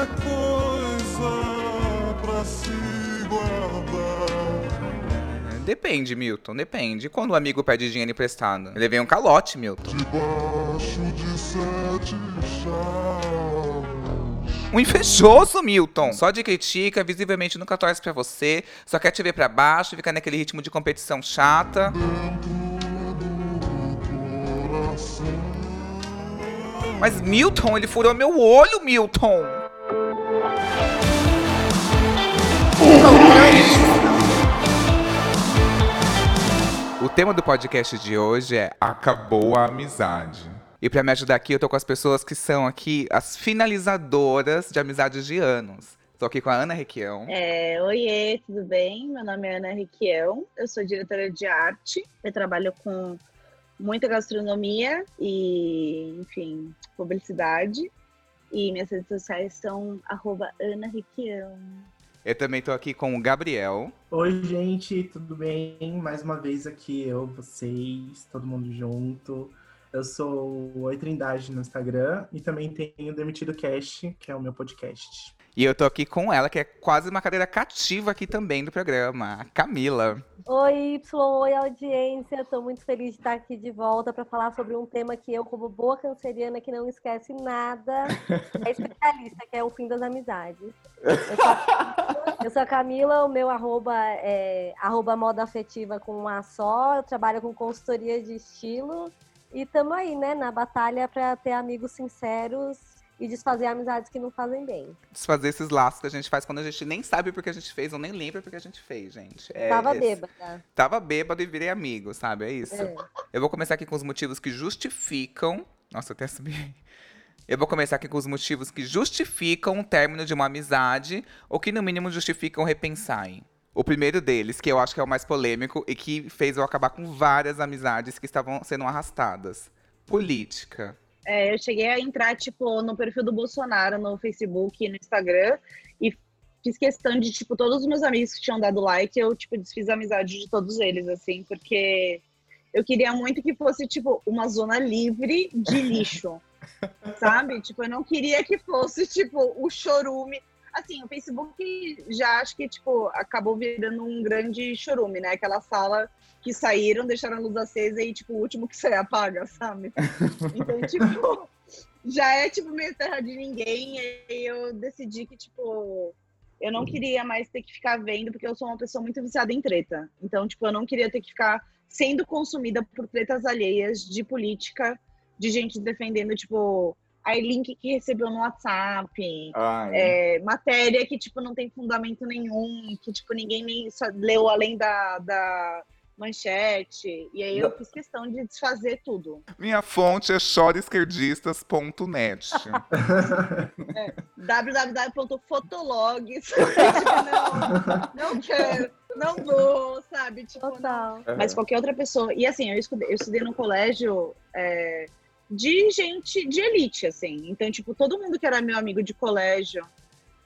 é coisa pra se guardar. Depende, Milton, depende. Quando o amigo pede dinheiro emprestado? Ele vem um calote, Milton. Debaixo de sete chaves. Um invejoso, Milton. Só de critica, visivelmente nunca torce pra você, só quer te ver pra baixo, ficar naquele ritmo de competição chata. Mas Milton, ele furou meu olho, Milton. O tema do podcast de hoje é Acabou a amizade. E pra me ajudar aqui, eu tô com as pessoas que são aqui as finalizadoras de amizades de anos. Tô aqui com a Ana Requião. É, oiê, tudo bem? Meu nome é Ana Requião, eu sou diretora de arte, eu trabalho com muita gastronomia e, enfim, publicidade. E minhas redes sociais são arroba Ana Requião. Eu também tô aqui com o Gabriel. Oi, gente, tudo bem? Mais uma vez aqui eu, vocês, todo mundo junto. Eu sou Oi Trindade no Instagram e também tenho Demitido Cast, que é o meu podcast. E eu tô aqui com ela, que é quase uma cadeira cativa aqui também do programa, a Camila. Oi, Y, oi, audiência. Tô muito feliz de estar aqui de volta para falar sobre um tema que eu, como boa canceriana que não esquece nada, é especialista, que é o fim das amizades. Eu sou, eu sou a Camila, o meu arroba é arroba moda afetiva com um A só. Eu trabalho com consultoria de estilo. E tamo aí, né, na batalha para ter amigos sinceros e desfazer amizades que não fazem bem. Desfazer esses laços que a gente faz quando a gente nem sabe porque a gente fez ou nem lembra porque a gente fez, gente. É Tava esse- bêbada. Tava bêbado e virei amigo, sabe? É isso. É. Eu vou começar aqui com os motivos que justificam. Nossa, eu até subi. Eu vou começar aqui com os motivos que justificam o término de uma amizade ou que, no mínimo, justificam repensarem. O primeiro deles, que eu acho que é o mais polêmico e que fez eu acabar com várias amizades que estavam sendo arrastadas. Política. É, eu cheguei a entrar, tipo, no perfil do Bolsonaro no Facebook e no Instagram e fiz questão de, tipo, todos os meus amigos que tinham dado like, eu, tipo, desfiz a amizade de todos eles, assim, porque eu queria muito que fosse, tipo, uma zona livre de lixo, sabe? Tipo, eu não queria que fosse, tipo, o chorume. Assim, o Facebook já acho que, tipo, acabou virando um grande chorume, né? Aquela sala que saíram, deixaram a luz acesa e, tipo, o último que sair apaga, sabe? Então, tipo, já é, tipo, meio terra de ninguém. E aí eu decidi que, tipo, eu não queria mais ter que ficar vendo, porque eu sou uma pessoa muito viciada em treta. Então, tipo, eu não queria ter que ficar sendo consumida por tretas alheias de política, de gente defendendo, tipo, aí link que recebeu no WhatsApp, Ai. é, matéria que, tipo, não tem fundamento nenhum, que, tipo, ninguém nem só leu além da, da manchete. E aí eu fiz questão de desfazer tudo. Minha fonte é choraesquerdistas.net. www.fotologs. não, não quero, não vou, sabe? Tipo, não. Total. Mas qualquer outra pessoa. E assim, eu estudei, eu estudei num colégio é, de gente de elite, assim. Então, tipo, todo mundo que era meu amigo de colégio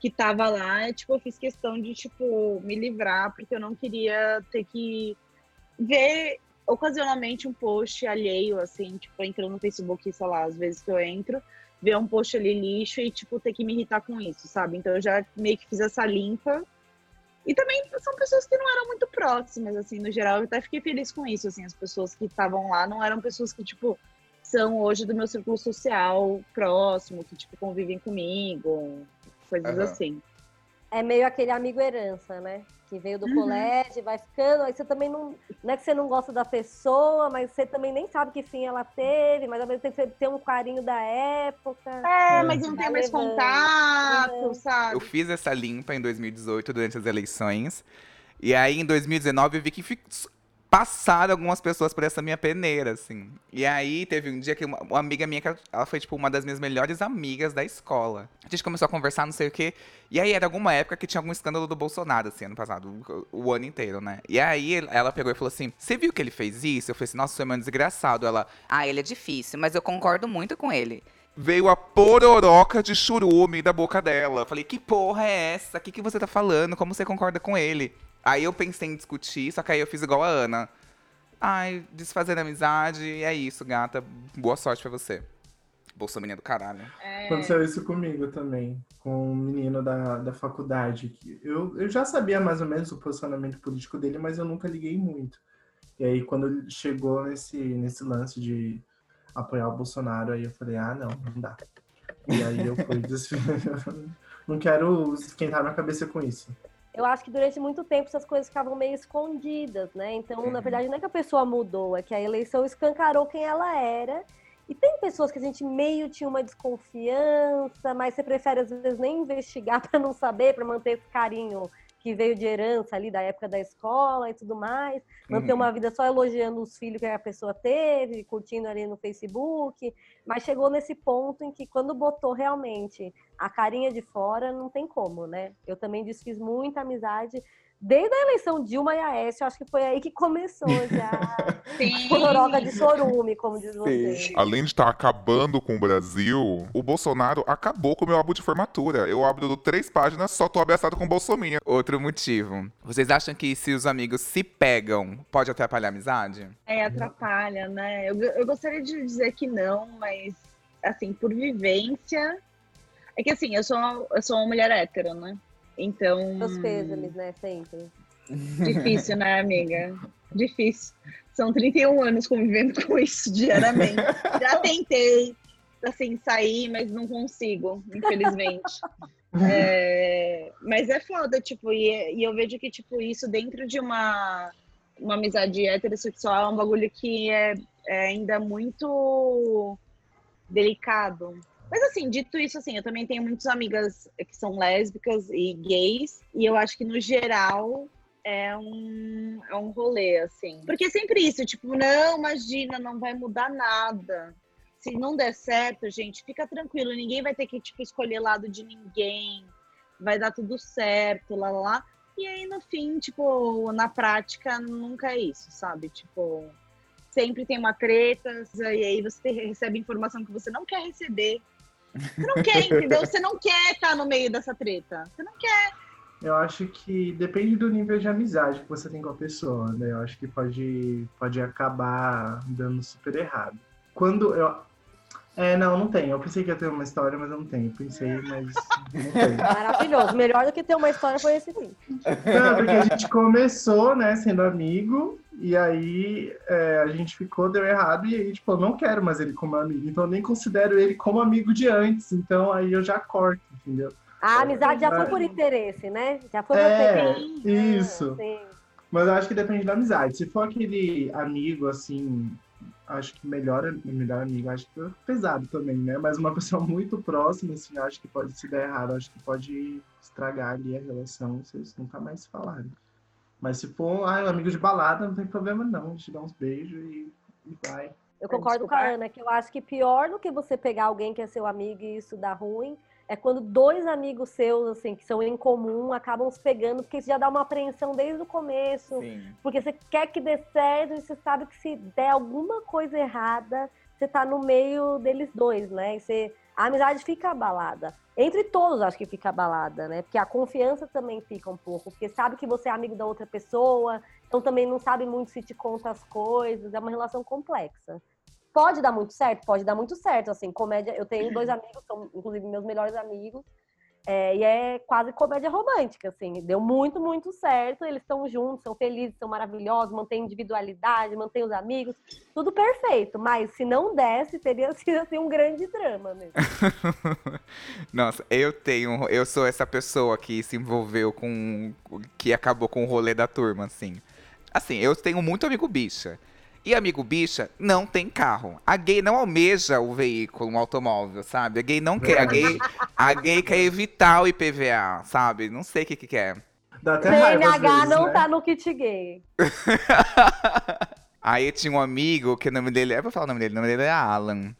que tava lá, tipo, eu fiz questão de, tipo, me livrar, porque eu não queria ter que ver ocasionalmente um post alheio, assim, tipo, entrando no Facebook, sei lá, às vezes que eu entro, ver um post ali lixo e, tipo, ter que me irritar com isso, sabe? Então eu já meio que fiz essa limpa. E também são pessoas que não eram muito próximas, assim, no geral. Eu até fiquei feliz com isso, assim, as pessoas que estavam lá não eram pessoas que, tipo, são hoje do meu círculo social próximo, que, tipo, convivem comigo, coisas Aham. assim. É meio aquele amigo herança, né? Que veio do Uhum. colégio, vai ficando, aí você também não. Não é que você não gosta da pessoa, mas você também nem sabe que fim ela teve, mas ao mesmo tempo você tem um carinho da época. É, mas não tem mais levando. contato, Uhum. sabe? Eu fiz essa limpa em 2018 durante as eleições. E aí, em 2019, eu vi que passaram algumas pessoas por essa minha peneira, assim. E aí, teve um dia que uma, uma amiga minha, ela- foi, tipo, uma das minhas melhores amigas da escola. A gente começou a conversar, não sei o quê. E aí, era alguma época que tinha algum escândalo do Bolsonaro, assim, ano passado. O, o ano inteiro, né? E aí, ela pegou e falou assim, você viu que ele fez isso? Eu falei assim, nossa, você é um desgraçado. Ela, Ah, ele é difícil, mas eu concordo muito com ele. veio a pororoca de churume da boca dela. Falei, que porra é essa? O que, que você tá falando? Como você concorda com ele? Aí eu pensei em discutir, só que aí eu fiz igual a Ana. Ai, desfazer a amizade, e é isso, gata. Boa sorte pra você. Bolsominion do caralho. É, Aconteceu isso comigo também, com um menino da, da faculdade. que Eu, eu já sabia mais ou menos o posicionamento político dele, mas eu nunca liguei muito. E aí, quando ele chegou nesse, nesse lance de apoiar o Bolsonaro, aí eu falei, ah, não, não dá. E aí eu fui Não quero esquentar minha cabeça com isso. Eu acho que durante muito tempo essas coisas ficavam meio escondidas, né? Então, na verdade, não é que a pessoa mudou, é que a eleição escancarou quem ela era. E tem pessoas que a gente meio tinha uma desconfiança, mas você prefere às vezes nem investigar para não saber, para manter esse carinho que veio de herança ali da época da escola e tudo mais, manter Uhum. uma vida só elogiando os filhos que a pessoa teve, curtindo ali no Facebook, mas chegou nesse ponto em que quando botou realmente a carinha de fora, não tem como, né? Eu também desfiz muita amizade desde a eleição Dilma e Aécio, acho que foi aí que começou já Sim. Pororoca de Sorume, como diz você. Além de estar acabando com o Brasil, o Bolsonaro acabou com o meu álbum de formatura. Eu abro três páginas, só tô abraçado com o Bolsonaro. Outro motivo. Vocês acham que se os amigos se pegam, pode atrapalhar a amizade? É, atrapalha, né? Eu, eu gostaria de dizer que não, mas, assim, por vivência. É que, assim, eu sou, uma- eu sou uma mulher hétero, né? Então. Meus pêsames, né? Sempre. Difícil, né, amiga? Difícil. São 31 anos convivendo com isso diariamente. Já tentei, assim, sair, mas não consigo, infelizmente. É, mas é foda, tipo, e, e eu vejo que, tipo, isso dentro de uma, uma amizade heterossexual é um bagulho que é, é ainda muito delicado. Mas assim, dito isso, assim, eu também tenho muitas amigas que são lésbicas e gays, e eu acho que no geral é um, é um rolê, assim. Porque é sempre isso, tipo, não, imagina, não vai mudar nada. Se não der certo, gente, fica tranquilo, ninguém vai ter que, tipo, escolher lado de ninguém, vai dar tudo certo, lá, lá, lá. E aí, no fim, tipo, na prática, nunca é isso, sabe? Tipo, sempre tem uma treta, e aí você recebe informação que você não quer receber. Você não quer, entendeu? Você não quer estar no meio dessa treta. Você não quer. Eu acho que depende do nível de amizade que você tem com a pessoa, né? Eu acho que pode, pode acabar dando super errado. Quando eu. É, não, não tem. Eu pensei que ia ter uma história, mas eu não tenho. Pensei, mas não tem. Maravilhoso. Melhor do que ter uma história foi esse fim. Não, porque a gente começou, né, sendo amigo, e aí é, a gente ficou, deu errado, e aí, tipo, eu não quero mais ele como amigo. Então eu nem considero ele como amigo de antes. Então aí eu já corto, entendeu? A amizade já foi por interesse, né? Já foi É, você. isso. Sim. Mas eu acho que depende da amizade. Se for aquele amigo, assim, acho que melhor, melhor amigo, acho que é pesado também, né? Mas uma pessoa muito próxima, assim, acho que pode se dar errado, acho que pode estragar ali a relação, vocês nunca mais falarem. Mas se for ah, um amigo de balada, não tem problema não, a gente dá uns beijos e, e vai. Eu concordo com a Ana, que eu acho que pior do que você pegar alguém que é seu amigo e isso dá ruim, é quando dois amigos seus, assim, que são em comum, acabam se pegando, porque isso já dá uma apreensão desde o começo. Sim. Porque você quer que dê certo e você sabe que se der alguma coisa errada, você tá no meio deles dois, né? E você, a amizade fica abalada. Entre todos, acho que fica abalada, né? Porque a confiança também fica um pouco. Porque sabe que você é amigo da outra pessoa, então também não sabe muito se te conta as coisas. É uma relação complexa. Pode dar muito certo? Pode dar muito certo. Assim, comédia. Eu tenho dois amigos, são inclusive meus melhores amigos. É, e é quase comédia romântica, assim. Deu muito, muito certo. Eles estão juntos, são felizes, são maravilhosos, mantêm individualidade, mantêm os amigos. Tudo perfeito. Mas se não desse, teria sido assim, um grande drama mesmo. Nossa, eu tenho. Eu sou essa pessoa que se envolveu com. que acabou com o rolê da turma, assim. Assim, eu tenho muito amigo bicha. E amigo bicha não tem carro. A gay não almeja o veículo, um automóvel, sabe? A gay não quer. A gay, a gay quer evitar o IPVA, sabe? Não sei o que que quer. Dá até vezes, não né? tá no kit gay. Aí tinha um amigo que o nome dele. Eu vou falar o nome dele, o nome dele é Alan.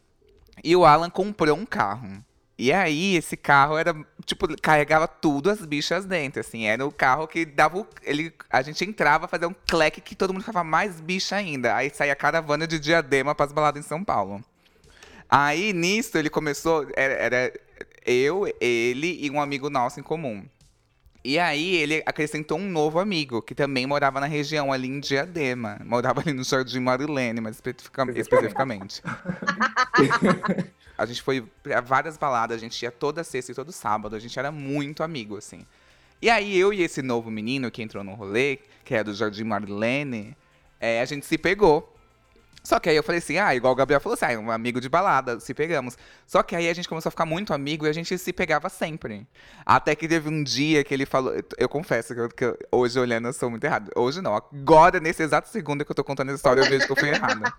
E o Alan comprou um carro. E aí, esse carro era, tipo, carregava tudo as bichas dentro, assim. Era o carro que dava o, ele, A gente entrava, fazia um cleque que todo mundo ficava mais bicha ainda. Aí saía caravana de diadema pras baladas em São Paulo. Aí, nisso, ele começou. Era, era eu, ele e um amigo nosso em comum. E aí ele acrescentou um novo amigo, que também morava na região ali em Diadema. Morava ali no Jardim Marilene, especifica- especificamente. A gente foi pra várias baladas, a gente ia toda sexta e todo sábado, a gente era muito amigo, assim. E aí eu e esse novo menino que entrou no rolê, que é do Jardim Marlene, é, a gente se pegou. Só que aí eu falei assim, ah, igual o Gabriel falou assim, ah, um amigo de balada, se pegamos. Só que aí a gente começou a ficar muito amigo e a gente se pegava sempre. Até que teve um dia que ele falou, eu confesso que, eu, que hoje olhando eu sou muito errado. Hoje não, agora nesse exato segundo que eu tô contando essa história eu vejo que eu fui errada.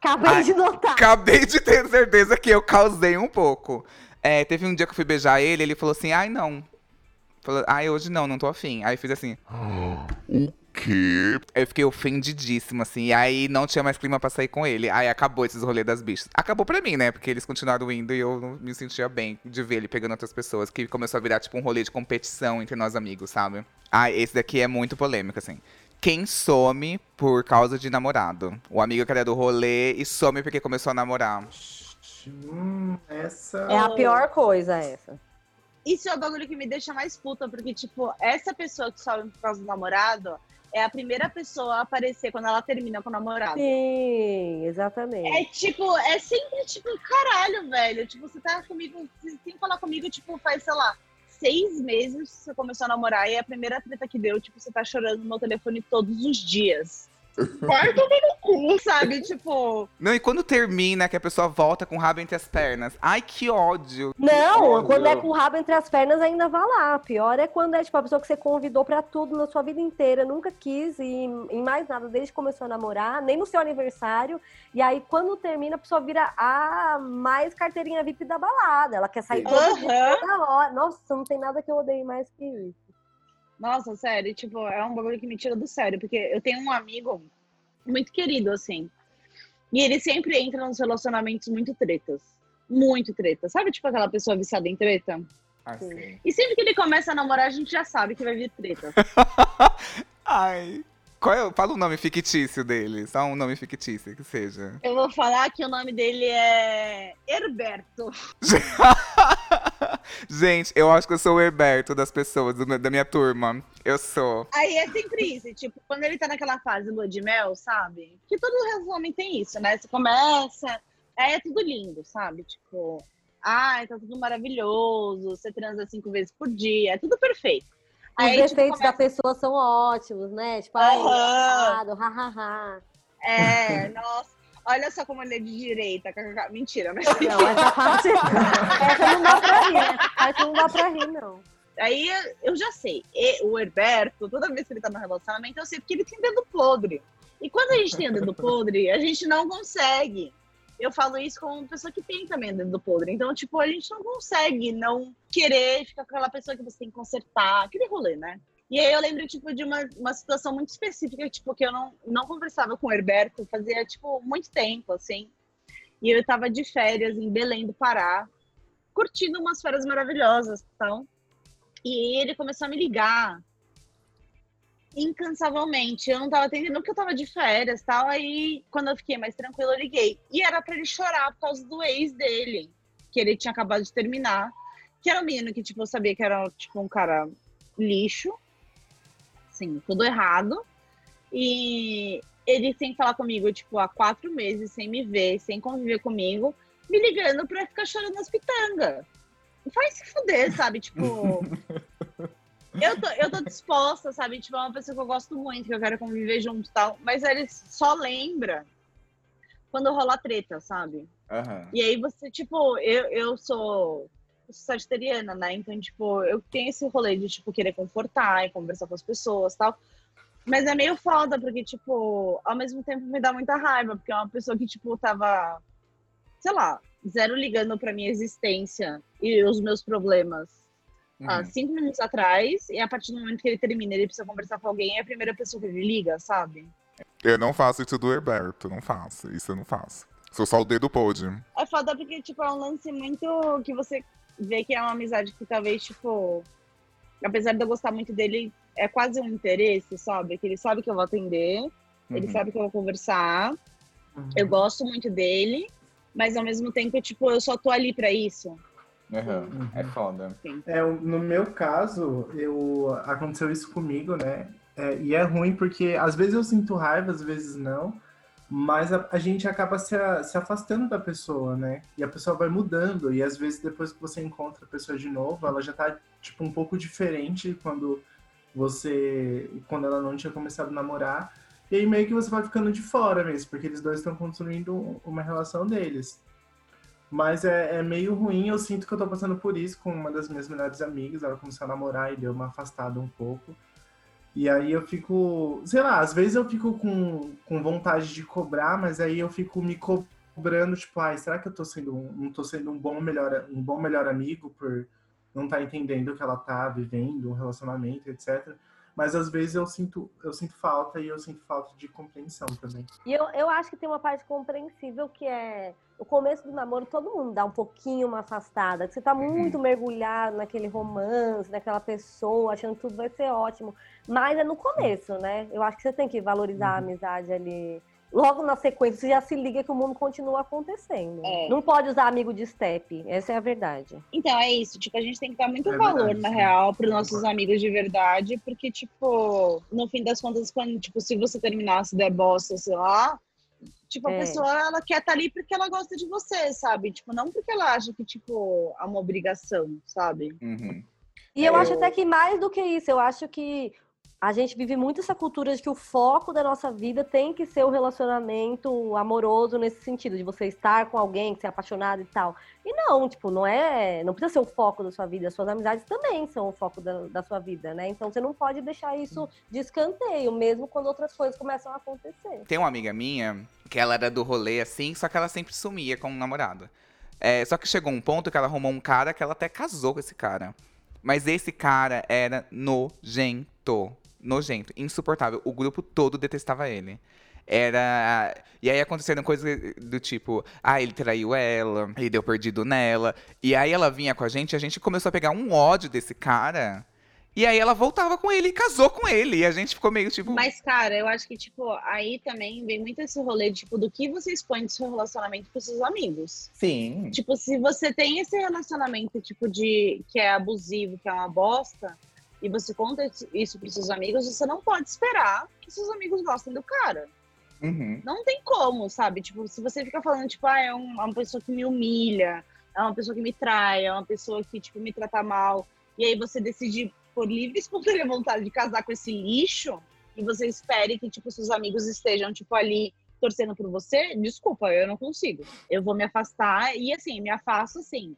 Acabei Ai, de notar. Acabei de ter certeza que eu causei um pouco. É, teve um dia que eu fui beijar ele, ele falou assim, ai não. Falou, ai, hoje não, não tô afim. Aí eu fiz assim, O quê? eu fiquei ofendidíssima, assim. E aí não tinha mais clima pra sair com ele. Aí acabou esses rolês das bichas. Acabou pra mim, né? Porque eles continuaram indo e eu não me sentia bem de ver ele pegando outras pessoas. Que começou a virar, tipo, um rolê de competição entre nós amigos, sabe? Ah, esse daqui é muito polêmico, assim. Quem some por causa de namorado? O amigo que era do rolê e some porque começou a namorar. Hum, essa. É a pior coisa essa. Isso é o bagulho que me deixa mais puta, porque, tipo, essa pessoa que sobe por causa do namorado é a primeira pessoa a aparecer quando ela termina com o namorado. Sim, exatamente. É tipo, é sempre tipo, caralho, velho. Tipo, você tá comigo, que falar comigo, tipo, faz, sei lá, seis meses você começou a namorar e a primeira treta que deu, tipo, você tá chorando no meu telefone todos os dias. Vai tomar no cu, sabe? Tipo, Não, e quando termina, que a pessoa volta com o rabo entre as pernas. Ai, que ódio. Não, ódio. quando é com o rabo entre as pernas, ainda vá lá. Pior é quando é tipo a pessoa que você convidou pra tudo na sua vida inteira, nunca quis e em mais nada desde que começou a namorar, nem no seu aniversário. E aí, quando termina, a pessoa vira a mais carteirinha VIP da balada. Ela quer sair todo dia, Aham. toda hora. Nossa, não tem nada que eu odeie mais que isso. Nossa, sério, tipo, é um bagulho que me tira do sério, porque eu tenho um amigo muito querido, assim. E ele sempre entra nos relacionamentos muito tretas. Muito treta. Sabe, tipo, aquela pessoa viciada em treta? Assim. E sempre que ele começa a namorar, a gente já sabe que vai vir treta. Ai. Qual é, fala o nome fictício dele. Só um nome fictício que seja. Eu vou falar que o nome dele é Herberto. Gente, eu acho que eu sou o Herberto das pessoas, do da minha turma. Eu sou. Aí é sempre isso, tipo, quando ele tá naquela fase lua de mel, sabe? Que todo relacionamento tem isso, né? Você começa, aí é tudo lindo, sabe? Tipo, ai, tá tudo maravilhoso, você transa cinco vezes por dia, é tudo perfeito. Os Aí, tipo, defeitos da começa- pessoa são ótimos, né? Tipo, ai, engraçado, hahaha. É, nossa, olha só como ele é de direita. kkk. Mentira, mas Não, essa parte. essa não dá pra rir. Essa parte não dá pra rir, não. Aí eu já sei. E o Herberto, toda vez que ele tá no relacionamento, eu sei porque ele tem dedo podre. E quando a gente tem dedo podre, a gente não consegue. Eu falo isso uma pessoa que tem também dedo podre. Então, tipo, a gente não consegue não querer ficar com aquela pessoa que você tem que consertar, aquele rolê, né? E aí eu lembro, tipo, de uma, uma situação muito específica, tipo, que eu não, não conversava com o Herberto fazia, tipo, muito tempo, assim. E eu tava de férias em Belém do Pará, curtindo umas férias maravilhosas, então. E ele começou a me ligar incansavelmente. Eu não tava atendendo porque eu tava de férias tal. Aí, quando eu fiquei mais tranquila, eu liguei. E era pra ele chorar por causa do ex dele, que ele tinha acabado de terminar. Que era um menino que, tipo, eu sabia que era, tipo, um cara lixo. Assim, tudo errado. E ele sem falar comigo, tipo, há quatro meses, sem me ver, sem conviver comigo, me ligando pra ficar chorando nas pitangas. Vai se fuder, sabe? Tipo. Eu tô, eu tô disposta, sabe? Tipo, é uma pessoa que eu gosto muito, que eu quero conviver junto e tal. Mas ele só lembra quando rola treta, sabe? Aham. E aí você, tipo, eu, eu sou sagitariana, né? Então, tipo, eu tenho esse rolê de, tipo, querer confortar e conversar com as pessoas e tal. Mas é meio foda, porque, tipo, ao mesmo tempo me dá muita raiva, porque é uma pessoa que, tipo, tava, sei lá, zero ligando pra minha existência e os meus problemas há Uhum. cinco minutos atrás, e a partir do momento que ele termina, ele precisa conversar com alguém, é a primeira pessoa que ele liga, sabe? Eu não faço isso do Herberto, não faço. Isso eu não faço. Sou só o dedo podre. É foda porque, tipo, é um lance muito que você vê que é uma amizade que talvez, tipo, apesar de eu gostar muito dele, é quase um interesse, sabe? Que ele sabe que eu vou atender, ele Uhum. sabe que eu vou conversar, eu Uhum. gosto muito dele, mas ao mesmo tempo, tipo, eu só tô ali pra isso. Aham. É foda. É, no meu caso, eu aconteceu isso comigo, né? É, e é ruim porque às vezes eu sinto raiva, às vezes não. Mas a, a gente acaba se, a- se afastando da pessoa, né? E a pessoa vai mudando. E às vezes, depois que você encontra a pessoa de novo, ela já tá, tipo, um pouco diferente quando você. quando ela não tinha começado a namorar. E aí meio que você vai ficando de fora mesmo, porque eles dois estão construindo uma relação deles. Mas é, é meio ruim, eu sinto que eu tô passando por isso com uma das minhas melhores amigas. Ela começou a namorar e deu uma afastada um pouco. E aí eu fico, sei lá, às vezes eu fico com, com vontade de cobrar, mas aí eu fico me cobrando, tipo, ai, será que eu tô sendo um, não tô sendo um bom melhor, um bom melhor amigo por não estar entendendo o que ela tá vivendo, um relacionamento, etc. Mas às vezes eu sinto, eu sinto falta e eu sinto falta de compreensão também. E eu, eu acho que tem uma parte compreensível que é o começo do namoro, todo mundo dá um pouquinho uma afastada. Você tá muito mergulhado naquele romance, naquela pessoa, achando que tudo vai ser ótimo. Mas é no começo, né? Eu acho que você tem que valorizar a amizade ali. Logo na sequência, você já se liga que o mundo continua acontecendo. É. Não pode usar amigo de step. Essa é a verdade. Então, é isso. Tipo, a gente tem que dar muito É valor, verdade, na sim. real, pros nossos Concordo. amigos de verdade, porque, tipo, no fim das contas, quando, tipo, se você terminar, se der bosta, sei lá, tipo, a É. pessoa, ela quer estar ali porque ela gosta de você, sabe? Tipo, não porque ela acha que, tipo, é uma obrigação, sabe? Uhum. E eu É, acho eu- até que mais do que isso, eu acho que a gente vive muito essa cultura de que o foco da nossa vida tem que ser o relacionamento amoroso nesse sentido, de você estar com alguém, ser apaixonado e tal. E não, tipo, não é. Não precisa ser o foco da sua vida, as suas amizades também são o foco da, da sua vida, né? Então você não pode deixar isso de escanteio, mesmo quando outras coisas começam a acontecer. Tem uma amiga minha que ela era do rolê assim, só que ela sempre sumia com um namorado. É, só que chegou um ponto que ela arrumou um cara que ela até casou com esse cara. Mas esse cara era nojento. Nojento, insuportável. O grupo todo detestava ele. Era. E aí aconteceram coisas do tipo, ah, ele traiu ela, ele deu perdido nela. E aí ela vinha com a gente, a gente começou a pegar um ódio desse cara. E aí ela voltava com ele e casou com ele. E a gente ficou meio tipo. Mas, cara, eu acho que, tipo, aí também vem muito esse rolê, tipo, do que você expõe do seu relacionamento com seus amigos. Sim. Tipo, se você tem esse relacionamento, tipo, de que é abusivo, que é uma bosta, e você conta isso pros seus amigos, você não pode esperar que seus amigos gostem do cara. Uhum. Não tem como, sabe? Tipo, se você fica falando, tipo, ah, é, um- é uma pessoa que me humilha, é uma pessoa que me trai, é uma pessoa que, tipo, me trata mal, e aí você decide, por livre e espontânea vontade, de casar com esse lixo, e você espere que, tipo, seus amigos estejam, tipo, ali torcendo por você, desculpa, eu não consigo. Eu vou me afastar, e assim, me afasto assim.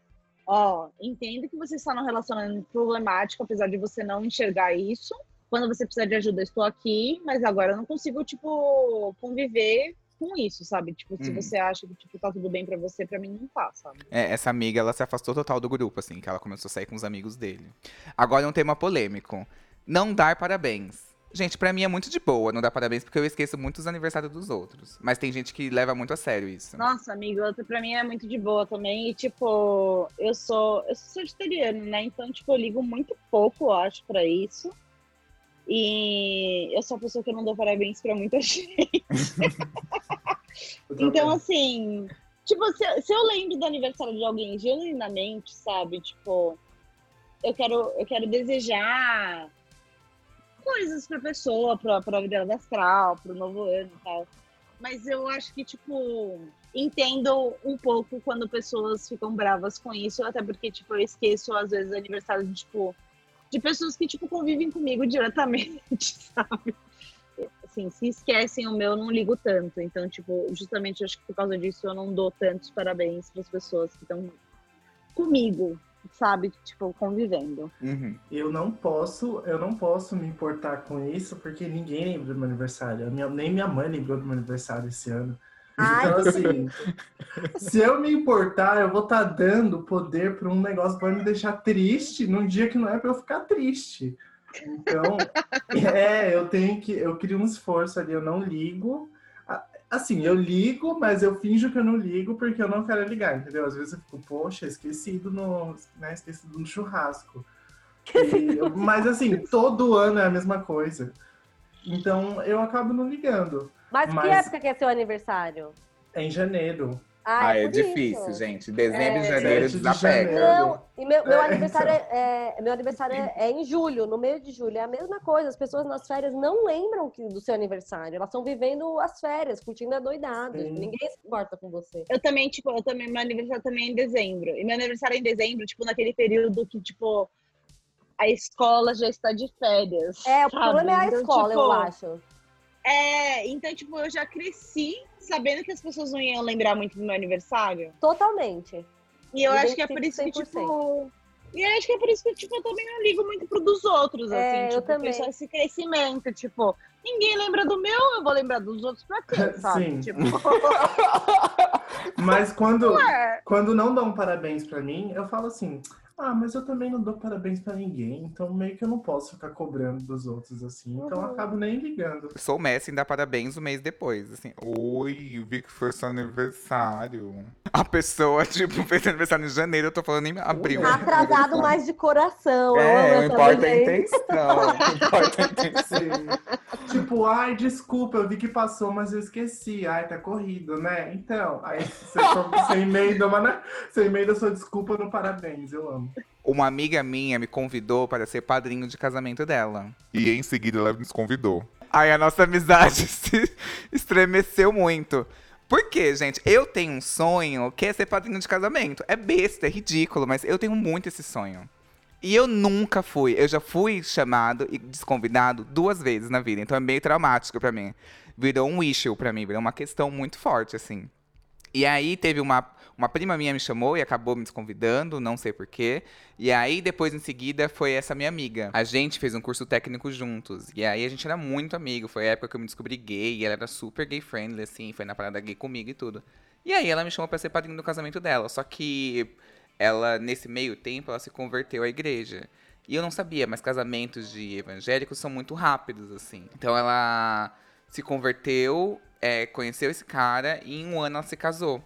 Ó, entendo que você está num relacionamento problemático, apesar de você não enxergar isso. Quando você precisar de ajuda, eu estou aqui, mas agora eu não consigo, tipo, conviver com isso, sabe? Tipo, se Uhum. você acha que, tipo, tá tudo bem pra você, pra mim não tá, sabe? É, essa amiga, ela se afastou total do grupo, assim, que ela começou a sair com os amigos dele. Agora um tema polêmico. Não dar parabéns. Gente, pra mim é muito de boa não dar parabéns, porque eu esqueço muito os aniversários dos outros. Mas tem gente que leva muito a sério isso. Nossa, amigo, outra pra mim é muito de boa também. E, tipo, eu sou, eu sou sagitariano, né? Então, tipo, eu ligo muito pouco, eu acho, pra isso. E eu sou a pessoa que não dou parabéns pra muita gente. Então, assim, tipo, se, se eu lembro do aniversário de alguém genuinamente, sabe? Tipo, eu quero, eu quero desejar coisas pra pessoa, pra, pra vida dela astral, pro novo ano e tal. Mas eu acho que, tipo, entendo um pouco quando pessoas ficam bravas com isso, até porque, tipo, eu esqueço, às vezes, aniversário de, tipo, de pessoas que, tipo, convivem comigo diretamente, sabe? Assim, se esquecem o meu, eu não ligo tanto. Então, tipo, justamente acho que por causa disso eu não dou tantos parabéns para as pessoas que estão comigo, sabe? Tipo, convivendo. Uhum. Eu não posso, eu não posso me importar com isso, porque ninguém lembra do meu aniversário. Minha- nem minha mãe lembrou do meu aniversário esse ano. Ai, Então, assim, se eu me importar, eu vou estar dando poder para um negócio que vai me deixar triste num dia que não é para eu ficar triste. Então, é, eu tenho que, eu crio um esforço ali, eu não ligo. Assim, eu ligo, mas eu finjo que eu não ligo porque eu não quero ligar, entendeu? Às vezes eu fico, poxa, esquecido no, né, esquecido no churrasco. E mas assim, todo ano é a mesma coisa. Então eu acabo não ligando. Mas, que Mas- época que é seu aniversário? É em janeiro. Ah, Ah, é por difícil, isso. gente. Dezembro e É. janeiro 7 de desapega. janeiro. Não, e meu, meu É, aniversário, é, é- meu aniversário é, é em julho, no meio de julho. É a mesma coisa. As pessoas nas férias não lembram que- do seu aniversário. Elas estão vivendo as férias, curtindo a doidado. Sim. Ninguém se importa com você. Eu também, tipo, eu também, meu aniversário também é em dezembro. E meu aniversário é em dezembro, tipo, naquele período que, tipo, a escola já está de férias. É, o sabe? problema é a Então, escola, tipo, eu acho. É, então, tipo, eu já cresci sabendo que as pessoas não iam lembrar muito do meu aniversário. Totalmente. E eu acho que é por isso que, identifico tipo. E eu acho que é por isso que tipo, eu também não ligo muito pro dos outros, É, assim. eu Tipo, também. só esse crescimento, tipo, ninguém lembra do meu, eu vou lembrar dos outros pra quê, sabe? Sim. Tipo, Mas quando, quando não dão parabéns pra mim, eu falo assim: ah, mas eu também não dou parabéns pra ninguém, então meio que eu não posso ficar cobrando dos outros assim, então eu Uhum. acabo nem ligando. Eu sou o Messi em dar parabéns um mês depois, assim. Oi, vi que foi seu aniversário. A pessoa, tipo, fez aniversário em janeiro, eu tô falando em abril. Atrasado mais de coração. eu É, não essa importa a vivência. intenção. Não importa a intenção. Tipo, ai, desculpa, eu vi que passou, mas eu esqueci. Ai, tá corrido, né? Então, aí você, você emenda, uma, você emenda sua desculpa no parabéns, eu amo. Uma amiga minha me convidou para ser padrinho de casamento dela. E em seguida ela nos convidou. Aí a nossa amizade se estremeceu muito. Por quê, gente? Eu tenho um sonho que é ser padrinho de casamento. É besta, é ridículo, mas eu tenho muito esse sonho. E eu nunca fui. Eu já fui chamado e desconvidado duas vezes na vida. Então é meio traumático pra mim. Virou um issue pra mim, virou uma questão muito forte, assim. E aí teve uma, uma prima minha me chamou e acabou me desconvidando, não sei porquê. E aí, depois, em seguida, foi essa minha amiga. A gente fez um curso técnico juntos. E aí a gente era muito amigo. Foi a época que eu me descobri gay, e ela era super gay friendly, assim, foi na parada gay comigo e tudo. E aí ela me chamou pra ser padrinho do casamento dela. Só que ela, nesse meio tempo, ela se converteu à igreja. E eu não sabia, mas casamentos de evangélicos são muito rápidos, assim. Então ela se converteu, é, conheceu esse cara e em um ano ela se casou.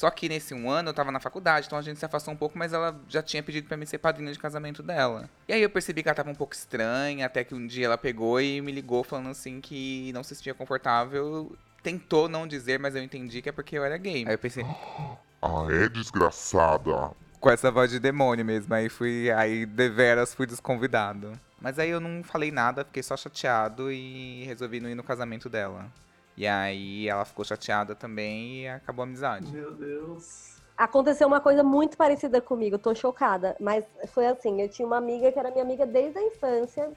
Só que nesse um ano eu tava na faculdade, então a gente se afastou um pouco, mas ela já tinha pedido pra mim ser padrinha de casamento dela. E aí eu percebi que ela tava um pouco estranha, até que um dia ela pegou e me ligou falando assim que não se sentia confortável. Tentou não dizer, mas eu entendi que é porque eu era gay. Aí eu pensei, Ah, é desgraçada. com essa voz de demônio mesmo. Aí fui, aí deveras fui desconvidado. Mas aí eu não falei nada, fiquei só chateado e resolvi não ir no casamento dela. E aí ela ficou chateada também e acabou a amizade. Meu Deus. Aconteceu uma coisa muito parecida comigo, tô chocada. Mas foi assim, eu tinha uma amiga que era minha amiga desde a infância.